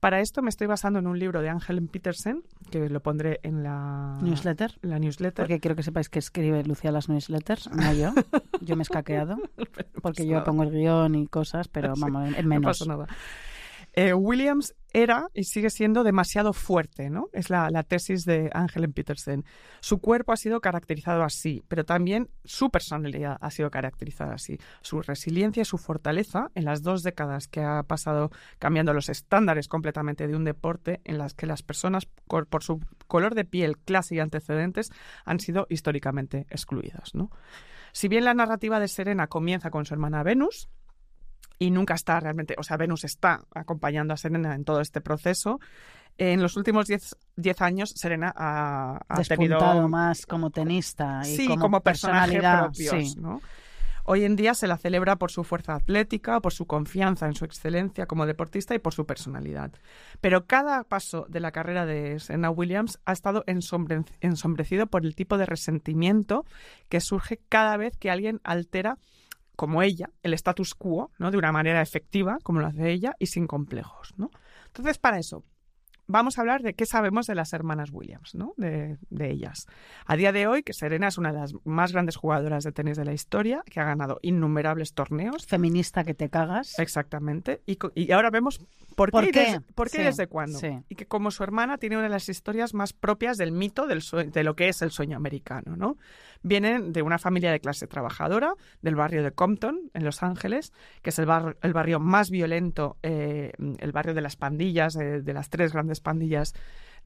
Para esto me estoy basando en un libro de Angel Petersen, que lo pondré en la Newsletter. la newsletter. Porque quiero que sepáis que escribe Lucía las newsletters, no yo. Yo me he escaqueado. Porque yo pongo el guion y cosas, pero vamos, en No menos. pasa nada. Eh, Williams era y sigue siendo demasiado fuerte, ¿no? Es la, tesis de Angela Petersen. Su cuerpo ha sido caracterizado así, pero también su personalidad ha sido caracterizada así. Su resiliencia y su fortaleza en las dos décadas que ha pasado cambiando los estándares completamente de un deporte en las que las personas por su color de piel, clase y antecedentes han sido históricamente excluidas. Si bien la narrativa de Serena comienza con su hermana Venus, y nunca está realmente, o sea, Venus está acompañando a Serena en todo este proceso. En los últimos 10 10 años, Serena ha, ha Despuntado tenido más como tenista y sí, como, como, personaje personalidad. propios, sí. ¿no? Hoy en día se la celebra por su fuerza atlética, por su confianza en su excelencia como deportista y por su personalidad. Pero cada paso de la carrera de Serena Williams ha estado ensombre- ensombrecido por el tipo de resentimiento que surge cada vez que alguien altera como ella, el status quo, ¿no? De una manera efectiva, como lo hace ella, y sin complejos, ¿no? Entonces, para eso, vamos a hablar de qué sabemos de las hermanas Williams, ¿no? De, de ellas. A día de hoy, que Serena es una de las más grandes jugadoras de tenis de la historia, que ha ganado innumerables torneos. Feminista que te cagas. Exactamente. Y, y ahora vemos por qué, ¿Por y qué? desde, por qué y desde cuándo. sí. Y que como su hermana tiene una de las historias más propias del mito del de lo que es el sueño americano, ¿no? Vienen de una familia de clase trabajadora del barrio de Compton, en Los Ángeles, que es el, bar- el barrio más violento, eh, el barrio de las pandillas, eh, de las tres grandes pandillas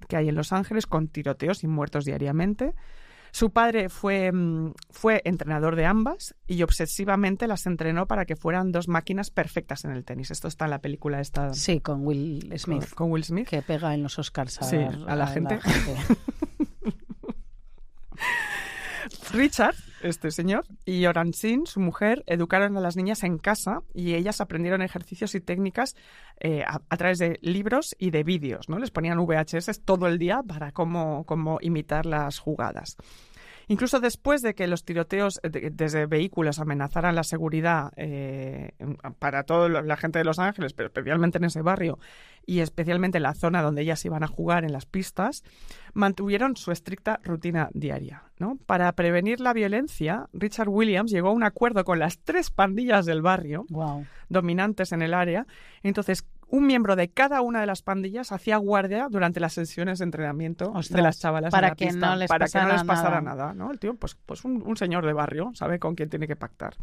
que hay en Los Ángeles, con tiroteos y muertos diariamente. Su padre fue, mm, fue entrenador de ambas y obsesivamente las entrenó para que fueran dos máquinas perfectas en el tenis. Esto está en la película esta Sí, con Will Smith. con Will Smith. Que pega en los Oscars a, Sí, a la gente. gente. Richard, este señor, y Oransin, su mujer, educaron a las niñas en casa y ellas aprendieron ejercicios y técnicas eh, a, a través de libros y de vídeos, ¿no? Les ponían VHS todo el día para cómo, cómo imitar las jugadas. Incluso después de que los tiroteos eh, de- desde vehículos amenazaran la seguridad eh, para toda la gente de Los Ángeles, pero especialmente en ese barrio y especialmente en la zona donde ellas iban a jugar en las pistas, mantuvieron su estricta rutina diaria. ¿no? Para prevenir la violencia, Richard Williams llegó a un acuerdo con las tres pandillas del barrio Wow. dominantes en el área. Entonces, un miembro de cada una de las pandillas hacía guardia durante las sesiones de entrenamiento de las chavalas para en la que pista, no les para que no pasara les pasara nada. nada, ¿no? El tío, pues, pues un, un señor de barrio, sabe con quién tiene que pactar.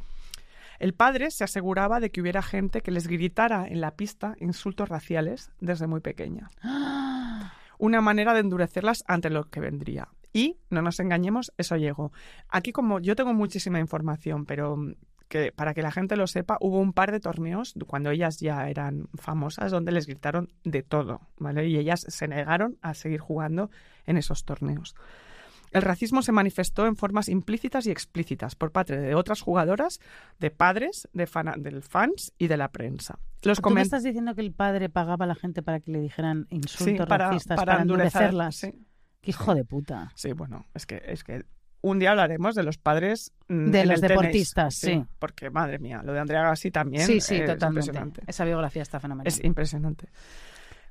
El padre se aseguraba de que hubiera gente que les gritara en la pista insultos raciales desde muy pequeña. Una manera de endurecerlas ante lo que vendría. Y, no nos engañemos, eso llegó. Aquí como yo tengo muchísima información, pero mm, que para que la gente lo sepa, hubo un par de torneos cuando ellas ya eran famosas donde les gritaron de todo, ¿vale? Y ellas se negaron a seguir jugando en esos torneos. El racismo se manifestó en formas implícitas y explícitas por parte de otras jugadoras, de padres, de, fana- del fans y de la prensa. Los ¿Tú me estás diciendo que el padre pagaba a la gente para que le dijeran insultos Sí, para- racistas para para, endurecer, endurecerlas? sí. Qué hijo de puta. Sí, bueno, es que, es que un día hablaremos de los padres mm, De en los el tenis, deportistas, sí. Porque, madre mía, lo de Andrea Gassi también Sí, sí, es totalmente. impresionante. Esa biografía está fenomenal. Es impresionante.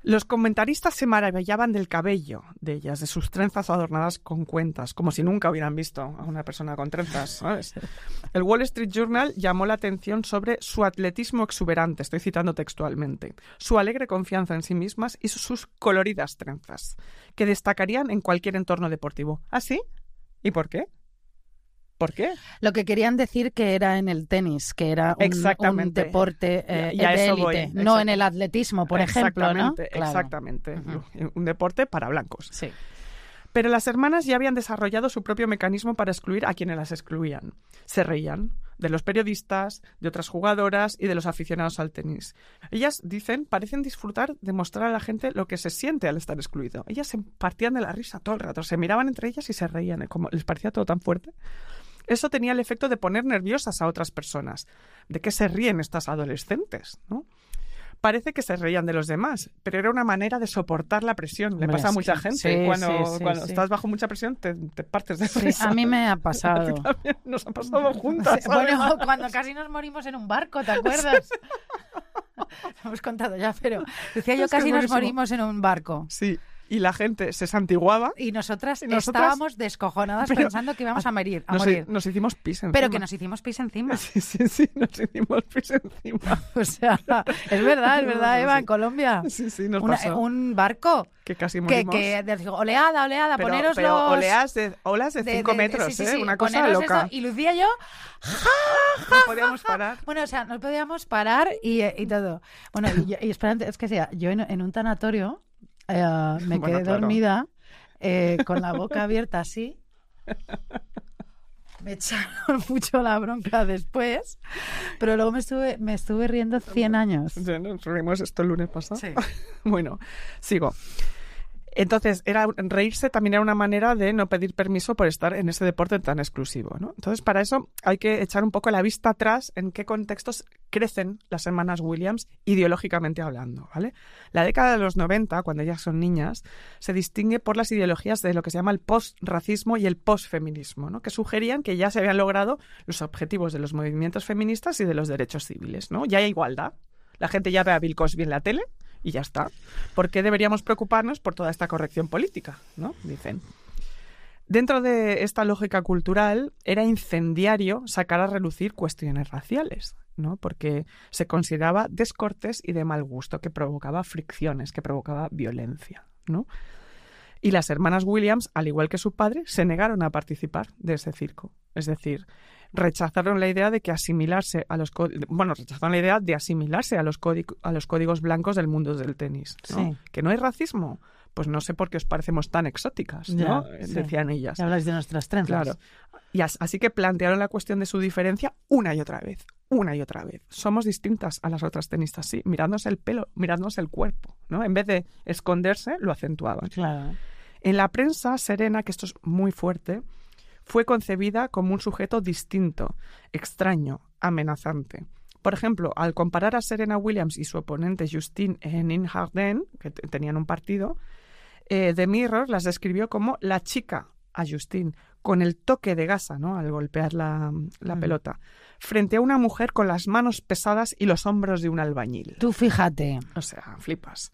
Los comentaristas se maravillaban del cabello de ellas, de sus trenzas adornadas con cuentas, como si nunca hubieran visto a una persona con trenzas, ¿sabes? El Wall Street Journal llamó la atención sobre su atletismo exuberante, estoy citando textualmente, su alegre confianza en sí mismas y sus coloridas trenzas, que destacarían en cualquier entorno deportivo. ¿Ah, sí? ¿Y por qué? ¿Por qué? Lo que querían decir que era en el tenis, que era un, un Exactamente. deporte eh, Y a de eso voy, élite, no en el atletismo, por ejemplo, ¿no? Exactamente, Claro. exactamente. Un deporte para blancos. Sí. Pero las hermanas ya habían desarrollado su propio mecanismo para excluir a quienes las excluían. Se reían de los periodistas, de otras jugadoras y de los aficionados al tenis. Ellas dicen, parecen disfrutar de mostrar a la gente lo que se siente al estar excluido. Ellas se partían de la risa todo el rato, se miraban entre ellas y se reían, ¿eh? como les parecía todo tan fuerte. Eso tenía el efecto de poner nerviosas a otras personas. ¿De qué se ríen estas adolescentes? ¿no? Parece que se reían de los demás, pero era una manera de soportar la presión. Le Hombre, pasa a mucha gente. sí, cuando sí, sí, cuando sí. estás bajo mucha presión, te, te partes de Sí, risa. a mí me ha A ti pasado. nos ha pasado juntas. Bueno, cuando casi nos morimos en un barco, ¿te acuerdas? Lo hemos contado ya, pero decía yo Es casi nos morimos en un barco. Sí, y la gente se santiguaba. Y nosotras, Y nosotras- estábamos descojonadas pensando que íbamos a morir. A Nos, morir. nos hicimos pis encima. Pero que nos hicimos pis encima. Sí, sí, sí, nos hicimos pis encima. O sea, es verdad, es verdad, Eva, en Colombia. Sí, sí, nos Una- pasó. un barco Que casi que, morimos. que digo, oleada, oleada, pero, poneros pero los... oleas de, olas de de- 5 de- metros, sí, ¿eh? sí, Una cosa loca. eso, y Lucía y yo, No podíamos parar. bueno, o sea, no podíamos parar y, y todo. Bueno, y, y esperante, es que sea, yo en, en un tanatorio eh, me Bueno, quedé claro. dormida eh, con la boca abierta así. Me echaron mucho la bronca después, pero luego me estuve, me estuve riendo 100 años. Ya Nos reímos esto el lunes pasado. Sí. bueno, sigo. Entonces, era, reírse también era una manera de no pedir permiso por estar en ese deporte tan exclusivo. ¿no? Entonces, para eso hay que echar un poco la vista atrás en qué contextos crecen las hermanas Williams ideológicamente hablando. ¿vale? La década de los 90, cuando ellas son niñas, se distingue por las ideologías de lo que se llama el post-racismo y el post-feminismo, ¿no? que sugerían que ya se habían logrado los objetivos de los movimientos feministas y de los derechos civiles. ¿no? Ya hay igualdad. La gente ya ve a Bill Cosby en la tele y ya está. ¿Por qué deberíamos preocuparnos por toda esta corrección política? ¿no? Dicen. Dentro de esta lógica cultural, era incendiario sacar a relucir cuestiones raciales, ¿no? Porque se consideraba descortés y de mal gusto, que provocaba fricciones, que provocaba violencia, ¿no? Y las hermanas Williams, al igual que su padre, se negaron a participar de ese circo. Es decir, rechazaron la idea de que asimilarse a los bueno, rechazaron la idea de asimilarse a los, a los códigos blancos del mundo del tenis. ¿no? Sí. Que no hay racismo. Pues no sé por qué os parecemos tan exóticas, sí. Decían ellas. Habláis de nuestras trenzas. Claro. Y as- así que plantearon la cuestión de su diferencia una y otra vez, una y otra vez. Somos distintas a las otras tenistas, sí, mirándose el pelo, mirándose el cuerpo, ¿no? En vez de esconderse, lo acentuaban. Claro. En la prensa, Serena, que esto es muy fuerte, fue concebida como un sujeto distinto, extraño, amenazante. Por ejemplo, al comparar a Serena Williams y su oponente Justine Henin-Hardenne, que te- tenían un partido, eh, The Mirror las describió como la chica a Justine, con el toque de gasa, ¿no? Al golpear la, la Mm. pelota, frente a una mujer con las manos pesadas y los hombros de un albañil. Tú fíjate. O sea, flipas.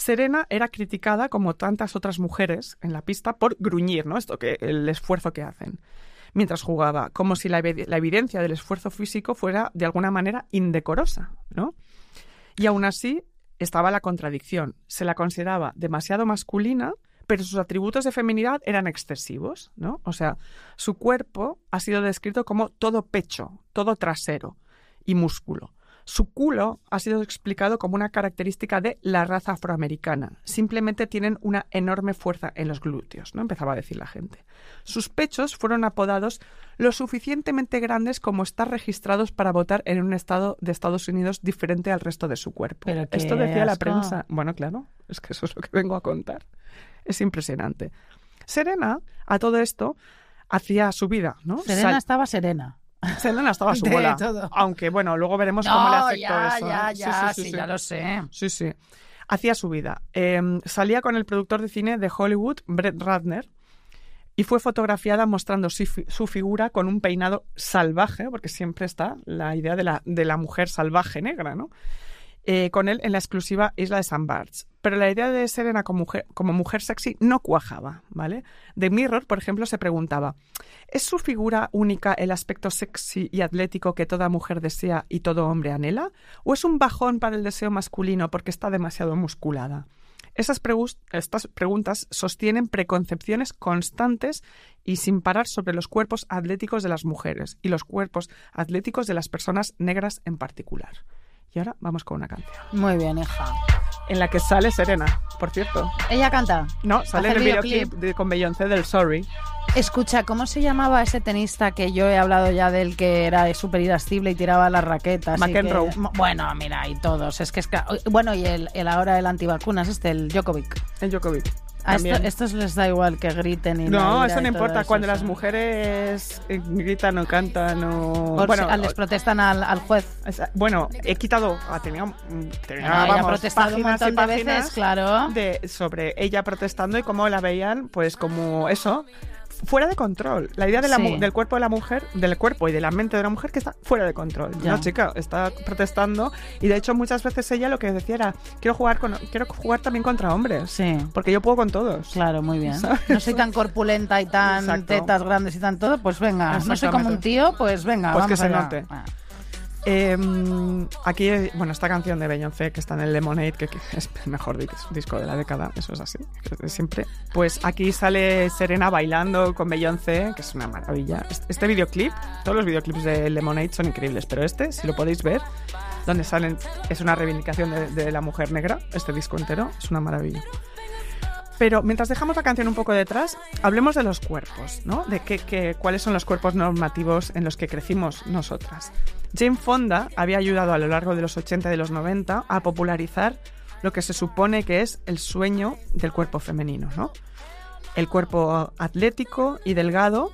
Serena era criticada como tantas otras mujeres en la pista por gruñir, ¿no? Esto que el esfuerzo que hacen mientras jugaba, como si la, evi- la evidencia del esfuerzo físico fuera de alguna manera indecorosa, ¿no? Y aún así estaba la contradicción. Se la consideraba demasiado masculina, pero sus atributos de feminidad eran excesivos, ¿no? O sea, su cuerpo ha sido descrito como todo pecho, todo trasero y músculo. Su culo ha sido explicado como una característica de la raza afroamericana. Simplemente tienen una enorme fuerza en los glúteos, ¿no? Empezaba a decir la gente. Sus pechos fueron apodados lo suficientemente grandes como estar registrados para votar en un estado de Estados Unidos diferente al resto de su cuerpo. Pero Esto decía la prensa. Bueno, claro, es que eso es lo que vengo a contar. Es impresionante. Serena, a todo esto, hacía su vida, ¿no? Serena Sal- estaba serena. Selena estaba a su De bola. todo. Aunque, bueno, luego veremos cómo le afectó ya, eso. ya, ¿eh? ya, sí, ya lo sé. Sí, sí. Hacía su vida. Eh, salía con el productor de cine de Hollywood, Brett Ratner, y fue fotografiada mostrando su, su figura con un peinado salvaje, porque siempre está la idea de la, de la mujer salvaje negra, ¿no? Eh, con él en la exclusiva isla de San Barts. Pero la idea de Serena como mujer, como mujer sexy no cuajaba, ¿vale? The Mirror, por ejemplo, se preguntaba, ¿es su figura única el aspecto sexy y atlético que toda mujer desea y todo hombre anhela? ¿O es un bajón para el deseo masculino porque está demasiado musculada? Esas estas preguntas sostienen preconcepciones constantes y sin parar sobre los cuerpos atléticos de las mujeres y los cuerpos atléticos de las personas negras en particular. Y ahora vamos con una canción. Muy bien, hija. En la que sale Serena, por cierto. Ella canta. No, sale en el videoclip de- con Beyoncé del Sorry. Escucha, ¿cómo se llamaba ese tenista que yo he hablado ya del que era súper irascible y tiraba las raquetas? McEnroe. que- Bueno, mira, y todos. Es que es que- Bueno, y el, el ahora el antivacunas, este, el Djokovic. El Djokovic. A esto- estos les da igual que griten y No, eso no importa. eso, Cuando las mujeres eh, gritan o cantan o... Por bueno, si- les protestan al, al juez. Esa- Bueno, he quitado, ah, tenía, mm, tenía, Bueno, ha vamos, protestado un montón de veces, claro. de, sobre ella protestando y cómo la veían, pues como eso, fuera de control. La idea de la Sí. mu- del cuerpo de la mujer, del cuerpo y de la mente de la mujer que está fuera de control. Ya. No, chica, está protestando y de hecho muchas veces ella lo que decía era, quiero jugar con, quiero jugar también contra hombres. Sí. Porque yo puedo con todos. Claro, muy bien. ¿Sabes? No soy tan corpulenta y tan Exacto. tetas grandes y tan todo, pues venga. No soy como un tío, pues venga, Pues que vamos se allá. note. Ah. Eh, aquí, bueno, esta canción de Beyoncé que está en el Lemonade, que, que es el mejor di- disco de la década, eso es así, siempre. Pues aquí sale Serena bailando con Beyoncé, que es una maravilla. Este videoclip, todos los videoclips de Lemonade son increíbles, pero este, si lo podéis ver, donde salen, es una reivindicación de, de la mujer negra, este disco entero, es una maravilla. Pero mientras dejamos la canción un poco detrás, hablemos de los cuerpos, ¿no? De qué, qué- cuáles son los cuerpos normativos en los que crecimos nosotras. Jane Fonda había ayudado a lo largo de los 80 y de los 90 a popularizar lo que se supone que es el sueño del cuerpo femenino, ¿no? El cuerpo atlético y delgado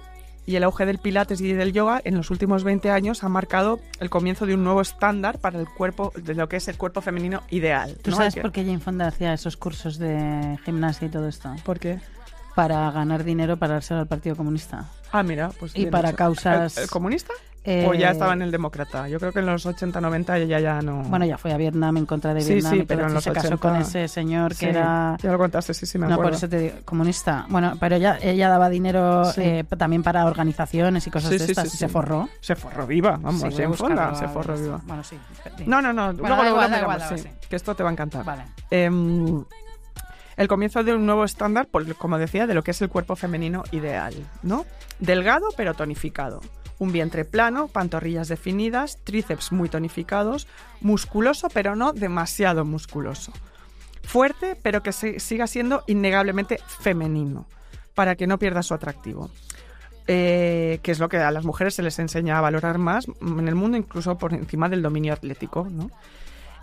y el auge del pilates y del yoga en los últimos 20 años ha marcado el comienzo de un nuevo estándar para el cuerpo, de lo que es el cuerpo femenino ideal. ¿Tú ¿no? sabes que- por qué Jane Fonda hacía esos cursos de gimnasia y todo esto? ¿Por qué? Para ganar dinero para dárselo al Partido Comunista. Ah, mira, pues Y para hecho. causas- ¿El, el comunista? Eh, ¿O ya estaba en el demócrata? Yo creo que en los 80-90 ella ya no... Bueno, ya fue a Vietnam en contra de Sí, Vietnam sí, y pero en los se casó 80 con ese señor que Sí, era... Ya lo contaste, sí, sí, me No, acuerdo. por eso te digo, comunista. Bueno, pero ella, ella daba dinero eh, también para organizaciones y cosas de estas y se forró. Se forró viva, vamos, se ver forró viva. Bueno, sí. No, no, no, Bueno, luego, da luego da igual, miramos, da igual, sí, que esto te va a encantar. Vale. Em, el comienzo de un nuevo estándar, como decía, de lo que es el cuerpo femenino ideal, ¿no? Delgado pero tonificado. Un vientre plano, pantorrillas definidas, tríceps muy tonificados, musculoso pero no demasiado musculoso. Fuerte pero que siga siendo innegablemente femenino, para que no pierda su atractivo. Eh, que es lo que a las mujeres se les enseña a valorar más en el mundo, incluso por encima del dominio atlético, ¿no?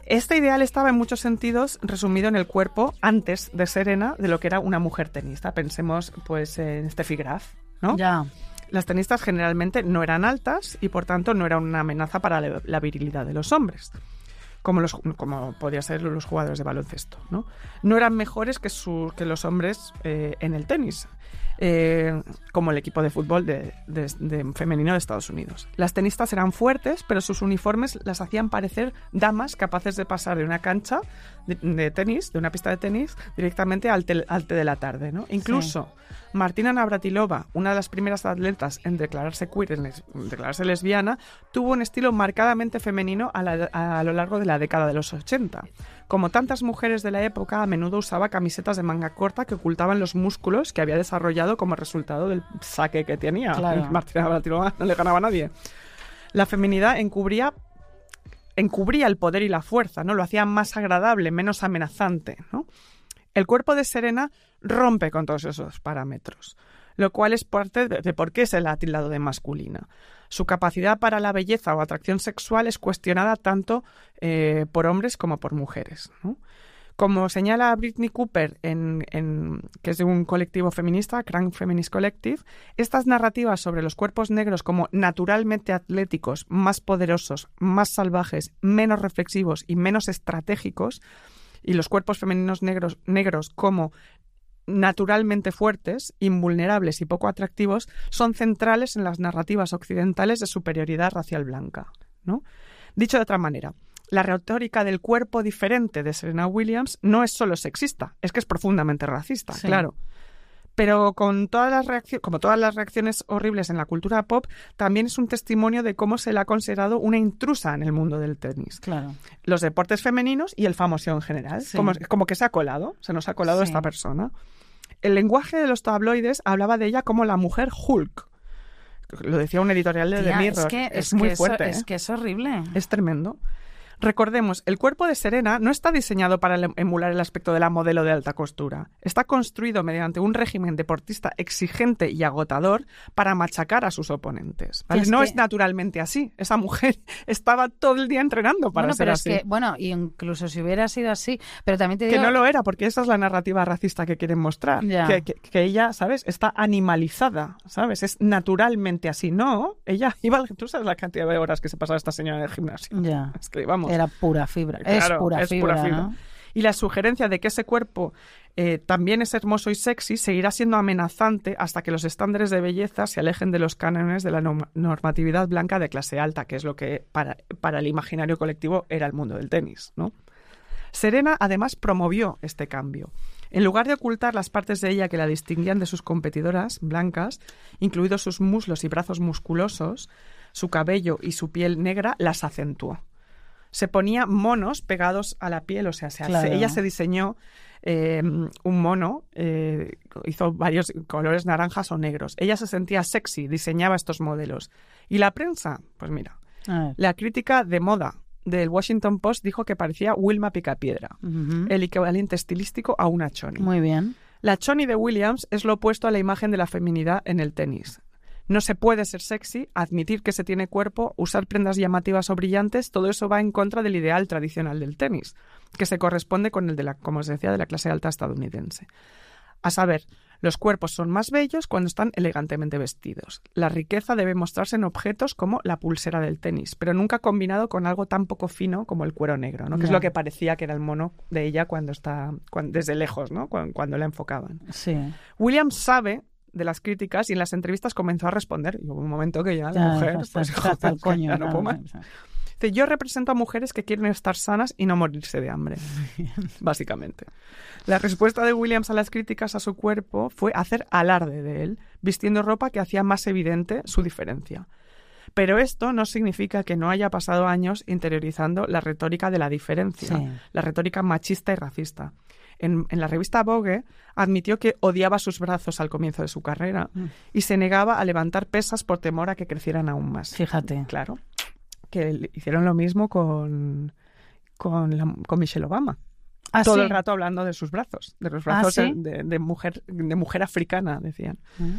Este ideal estaba en muchos sentidos resumido en el cuerpo antes de Serena de lo que era una mujer tenista. Pensemos pues en Steffi Graf, ¿no? Ya. Las tenistas generalmente no eran altas y por tanto no eran una amenaza para la, virilidad de los hombres. Como, los, como ser los jugadores de baloncesto. No, no eran mejores que, su- que los hombres eh, en el tenis, eh, como el equipo de fútbol de, de- de femenino de Estados Unidos. Las tenistas eran fuertes, pero sus uniformes las hacían parecer damas capaces de pasar de una cancha de, de tenis, de una pista de tenis, directamente al, tel- al té de la tarde. ¿no? Incluso Martina Navratilova, una de las primeras atletas en declararse queer, en les- en declararse lesbiana, tuvo un estilo marcadamente femenino a, la- a lo largo de la década de los 80. Como tantas mujeres de la época, a menudo usaba camisetas de manga corta que ocultaban los músculos que había desarrollado como resultado del saque que tenía. Claro. Martina Navratilova no le ganaba a nadie. La feminidad encubría encubría el poder y la fuerza, ¿no? Lo hacía más agradable, menos amenazante, ¿no? El cuerpo de Serena rompe con todos esos parámetros, lo cual es parte de, por qué se la ha de masculina. Su capacidad para la belleza o atracción sexual es cuestionada tanto eh, por hombres como por mujeres. ¿no? Como señala Britney Cooper, en, que es de un colectivo feminista, Crank Feminist Collective, estas narrativas sobre los cuerpos negros como naturalmente atléticos, más poderosos, más salvajes, menos reflexivos y menos estratégicos, y los cuerpos femeninos negros, negros como naturalmente fuertes, invulnerables y poco atractivos, son centrales en las narrativas occidentales de superioridad racial blanca. ¿no? Dicho de otra manera, la retórica del cuerpo diferente de Serena Williams no es solo sexista, es que es profundamente racista, Sí. claro. Pero con todas las reacciones, como todas las reacciones horribles en la cultura pop, también es un testimonio de cómo se la ha considerado una intrusa en el mundo del tenis. Claro. Los deportes femeninos y el famoso en general. Sí. Como, como que se ha colado, se nos ha colado Sí. esta persona. El lenguaje de los tabloides hablaba de ella como la mujer Hulk. Lo decía un editorial de The Mirror. es que es, muy que eso- fuerte. es ¿eh? que es horrible. Es tremendo. Recordemos, el cuerpo de Serena no está diseñado para emular el aspecto de la modelo de alta costura. Está construido mediante un régimen deportista exigente y agotador para machacar a sus oponentes. ¿vale? Es no que- es naturalmente así. Esa mujer estaba todo el día entrenando para bueno, ser pero así. es que, bueno, incluso si hubiera sido así, pero también te Que digo... no lo era, porque esa es la narrativa racista que quieren mostrar. Que, que- que ella, ¿sabes? Está animalizada, ¿sabes? Es naturalmente así. No, ella iba... Tú sabes la cantidad de horas que se pasaba esta señora en el gimnasio. Ya. Es que, vamos... Era pura fibra. Claro, es pura fibra, ¿no? Y la sugerencia de que ese cuerpo eh, también es hermoso y sexy seguirá siendo amenazante hasta que los estándares de belleza se alejen de los cánones de la norm- normatividad blanca de clase alta, que es lo que para, para el imaginario colectivo era el mundo del tenis, ¿no? Serena además promovió este cambio. En lugar de ocultar las partes de ella que la distinguían de sus competidoras blancas, incluidos sus muslos y brazos musculosos, su cabello y su piel negra, las acentuó se ponía monos pegados a la piel, o sea, se Claro. ella se diseñó eh, un mono, eh, hizo varios colores naranjas o negros. Ella se sentía sexy, diseñaba estos modelos. ¿Y la prensa? Pues mira, la crítica de moda del Washington Post dijo que parecía Wilma Picapiedra, el equivalente estilístico a una choni. Muy bien. La choni de Williams es lo opuesto a la imagen de la feminidad en el tenis. No se puede ser sexy, admitir que se tiene cuerpo, usar prendas llamativas o brillantes, todo eso va en contra del ideal tradicional del tenis, que se corresponde con el de la, como os decía, de la clase alta estadounidense. A saber, los cuerpos son más bellos cuando están elegantemente vestidos. La riqueza debe mostrarse en objetos como la pulsera del tenis, pero nunca combinado con algo tan poco fino como el cuero negro, ¿no? que es lo que parecía que era el mono de ella cuando está desde lejos, ¿no? Cuan- cuando la enfocaban. Sí. Williams sabe de las críticas y en las entrevistas comenzó a responder. Y hubo un momento que ya la Ya, mujer, hasta- pues, hasta joder, el coño, ya no puedo más. Dice, yo represento a mujeres que quieren estar sanas y no morirse de hambre, básicamente. La respuesta de Williams a las críticas a su cuerpo fue hacer alarde de él, vistiendo ropa que hacía más evidente su diferencia. Pero esto no significa que no haya pasado años interiorizando la retórica de la diferencia, Sí. la retórica machista y racista. En, en la revista Vogue admitió que odiaba sus brazos al comienzo de su carrera Mm. y se negaba a levantar pesas por temor a que crecieran aún más. Fíjate. Claro. Que hicieron lo mismo con, con, la- con Michelle Obama. Ah, Todo sí. el rato hablando de sus brazos, de los Ah, brazos ¿sí? de, de- de mujer, de mujer africana, decían. Mm.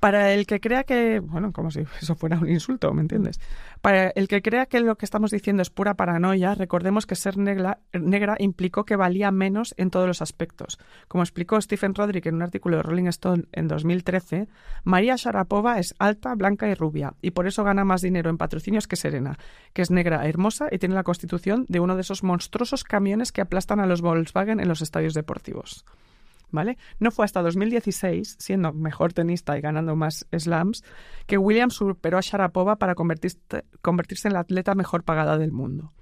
Para el que crea que, bueno, como si eso fuera un insulto, ¿me entiendes? Para el que crea que lo que estamos diciendo es pura paranoia, recordemos que ser negra, negra implicó que valía menos en todos los aspectos. Como explicó Stephen Roderick en un artículo de Rolling Stone en 2013, María Sharapova es alta, blanca y rubia, y por eso gana más dinero en patrocinios que Serena, que es negra, hermosa y tiene la constitución de uno de esos monstruosos camiones que aplastan a los Volkswagen en los estadios deportivos. ¿Vale? No fue hasta 2016, siendo mejor tenista y ganando más slams, que Williams superó a Sharapova para convertirse, convertirse en la atleta mejor pagada del mundo.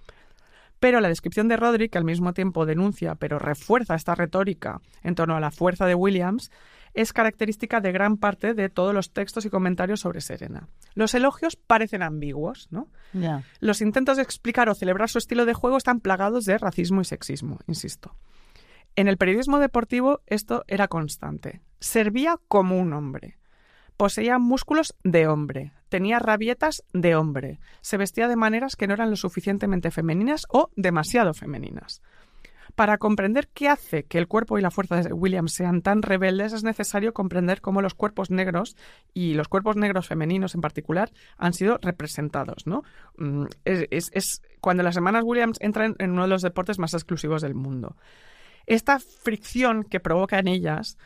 Pero la descripción de Roderick, que al mismo tiempo denuncia pero refuerza esta retórica en torno a la fuerza de Williams, es característica de gran parte de todos los textos y comentarios sobre Serena. Los elogios parecen ambiguos, ¿no? Los intentos de explicar o celebrar su estilo de juego están plagados de racismo y sexismo, insisto. En el periodismo deportivo esto era constante. Servía como un hombre. Poseía músculos de hombre. Tenía rabietas de hombre. Se vestía de maneras que no eran lo suficientemente femeninas o demasiado femeninas. Para comprender qué hace que el cuerpo y la fuerza de Williams sean tan rebeldes es necesario comprender cómo los cuerpos negros y los cuerpos negros femeninos en particular han sido representados, ¿no? Mm, Es, es- cuando las hermanas Williams entran en uno de los deportes más exclusivos del mundo. Esta fricción que provoca en ellas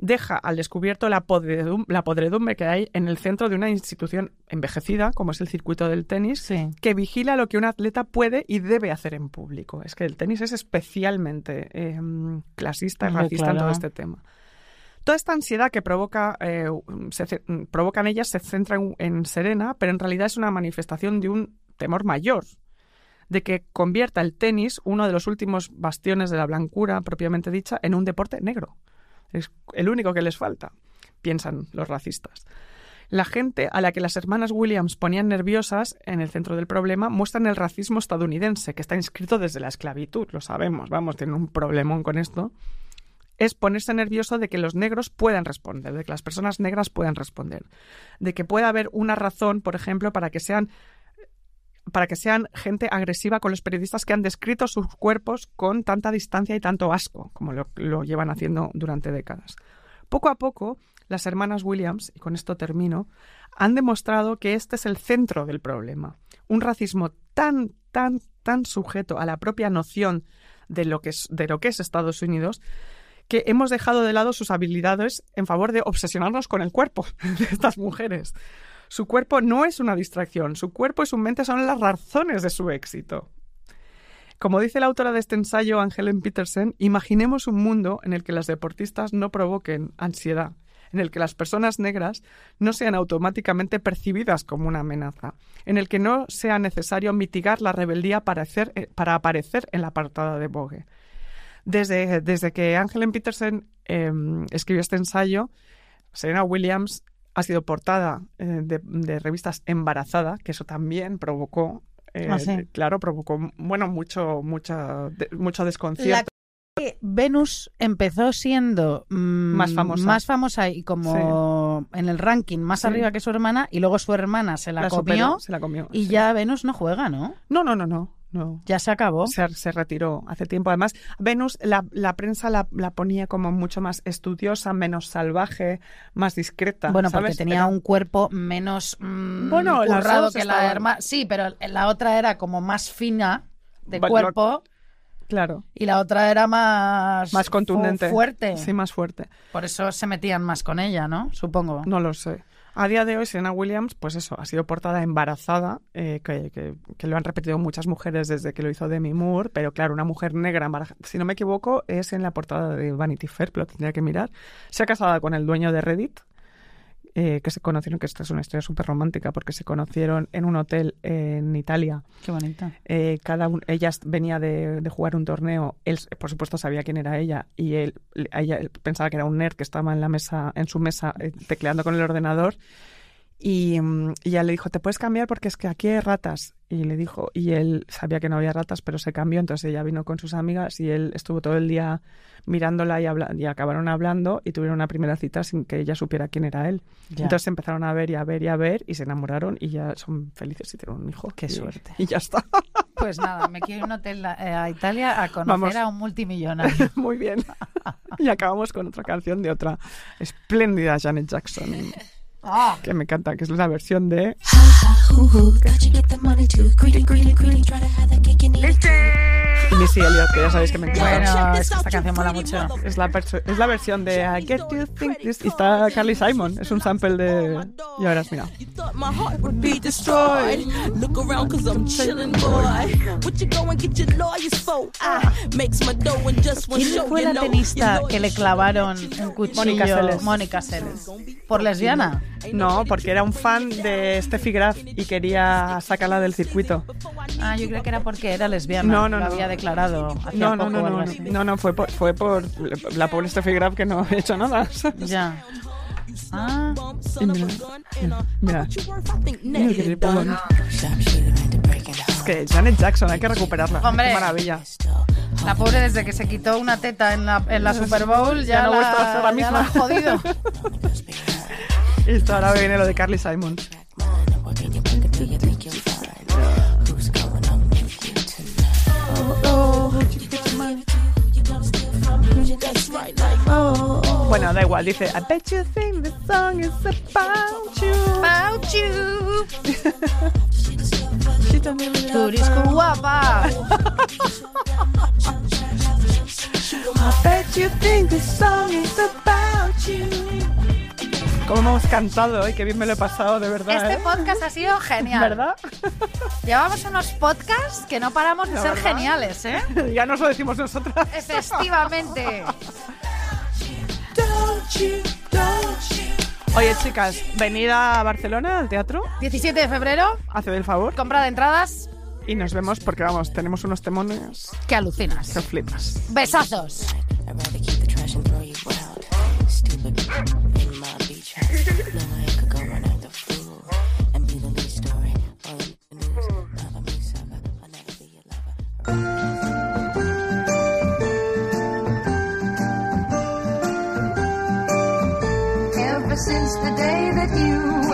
deja al descubierto la, podredum- la podredumbre que hay en el centro de una institución envejecida, como es el circuito del tenis, Sí. que vigila lo que un atleta puede y debe hacer en público. Es que el tenis es especialmente eh, clasista y racista en todo claro. este tema. Toda esta ansiedad que provoca, eh, se provocan ellas se centra en, en Serena, pero en realidad es una manifestación de un temor mayor, de que convierta el tenis, uno de los últimos bastiones de la blancura propiamente dicha, en un deporte negro. Es el único que les falta, piensan los racistas. La gente a la que las hermanas Williams ponían nerviosas en el centro del problema muestran el racismo estadounidense, que está inscrito desde la esclavitud, lo sabemos, vamos, tienen un problemón con esto. Es ponerse nervioso de que los negros puedan responder, de que las personas negras puedan responder, de que pueda haber una razón, por ejemplo, para que sean para que sean gente agresiva con los periodistas que han descrito sus cuerpos con tanta distancia y tanto asco, como lo, lo llevan haciendo durante décadas. Poco a poco, las hermanas Williams, y con esto termino, han demostrado que este es el centro del problema. Un racismo tan, tan, tan sujeto a la propia noción de lo que es, de lo que es Estados Unidos, que hemos dejado de lado sus habilidades en favor de obsesionarnos con el cuerpo de estas mujeres. Su cuerpo no es una distracción, su cuerpo y su mente son las razones de su éxito. Como dice la autora de este ensayo, Angelen Petersen, imaginemos un mundo en el que las deportistas no provoquen ansiedad, en el que las personas negras no sean automáticamente percibidas como una amenaza, en el que no sea necesario mitigar la rebeldía para, hacer, eh, para aparecer en la portada de Vogue. Desde, desde que Angelen Petersen eh, escribió este ensayo, Serena Williams ha sido portada eh, de, de, revistas embarazada, que eso también provocó, eh, ¿Ah, sí? claro, provocó, bueno, mucho, mucha, de, mucho desconcierto. La Venus empezó siendo mm, Más famosa. más famosa y como en el ranking más Sí. arriba que su hermana y luego su hermana se la, La comió superó, se la comió. y sí. ya Venus no juega, ¿no? No, no, no, no. No. Ya se acabó. Se, se retiró hace tiempo. Además, Venus, la, la prensa la, la ponía como mucho más estudiosa, menos salvaje, más discreta. Bueno, porque tenía Era- un cuerpo menos mm, Bueno, currado que la hermana. Sí, pero la otra era como más fina de Bueno, cuerpo Claro. y la otra era más Más contundente. fu- fuerte. Sí, más fuerte. Por eso se metían más con ella, ¿no? Supongo. No lo sé. A día de hoy, Serena Williams, pues eso, ha sido portada embarazada, eh, que, lo han repetido muchas mujeres desde que lo hizo Demi Moore, pero claro, una mujer negra embarazada, si no me equivoco, es en la portada de Vanity Fair, pero lo tendría que mirar. Se ha casado con el dueño de Reddit, eh, que se conocieron, que esta es una historia súper romántica, porque se conocieron en un hotel en Italia. Qué bonita. Eh, cada un- ella venía de, de jugar un torneo, él por supuesto sabía quién era ella y él, ella él pensaba que era un nerd que estaba en la mesa, en su mesa eh, tecleando con el ordenador y, mm, y ella le dijo te puedes cambiar porque es que aquí hay ratas y le dijo y él sabía que no había ratas pero se cambió entonces ella vino con sus amigas y él estuvo todo el día mirándola y, habla- y acabaron hablando y tuvieron una primera cita sin que ella supiera quién era él Ya. entonces se empezaron a ver y a ver y a ver y se enamoraron y ya son felices y tienen un hijo Qué Y- suerte. y ya está Pues nada, me quiero ir a un hotel eh, a Italia a conocer Vamos. a un multimillonario. Muy bien. y acabamos con otra canción de otra espléndida Janet Jackson, Ah, que me encanta, que es la versión de... Y Missy Elliott, que ya sabéis que me encanta. bueno, es que esta canción mola mucho. Es la, es la versión de I Get You Think This. Y está Carly Simon. Es un sample de... Y ahora verás, mira. thought my heart would be destroyed. Look around cause I'm chillin', boy. What you go and get your lawyers for? I makes my dough in just one ¿Quién fue la tenista que le clavaron un cuchillo? Mónica Seles. Mónica Seles. ¿Por lesbiana? No, porque era un fan de Steffi Graf y quería sacarla del circuito. Ah, yo creo que era porque era lesbiana. No, no, no. Había declarado No, no, poco no, o algo no, así. no, no, fue por, fue por la pobre Steffi Graf que no ha hecho nada. Ya. Ah, mira, mira, mira que le. Es que Janet Jackson, hay que recuperarla. Hombre. Qué maravilla. la pobre desde que se quitó una teta en la, en la Super Bowl ya, Ya no ha vuelto a ser la la, ya la misma. han jodido. Y esto ahora viene lo de Carly Simon. Bueno, da igual, dice I bet you think the song is about you. About you. Turisco guapa. I bet you think the song is about you. Como hemos cantado hoy, qué bien me lo he pasado, de verdad. Este ¿eh? podcast ha sido genial. ¿Verdad? Llevamos unos podcasts que no paramos de La ser verdad. geniales, ¿eh? ya nos lo decimos nosotras. Efectivamente. Oye, chicas, venid a Barcelona al teatro, 17 de febrero, haced el favor compra de entradas y nos vemos porque vamos, tenemos unos temones que alucinas. que flipas. Besazos. Since the day that you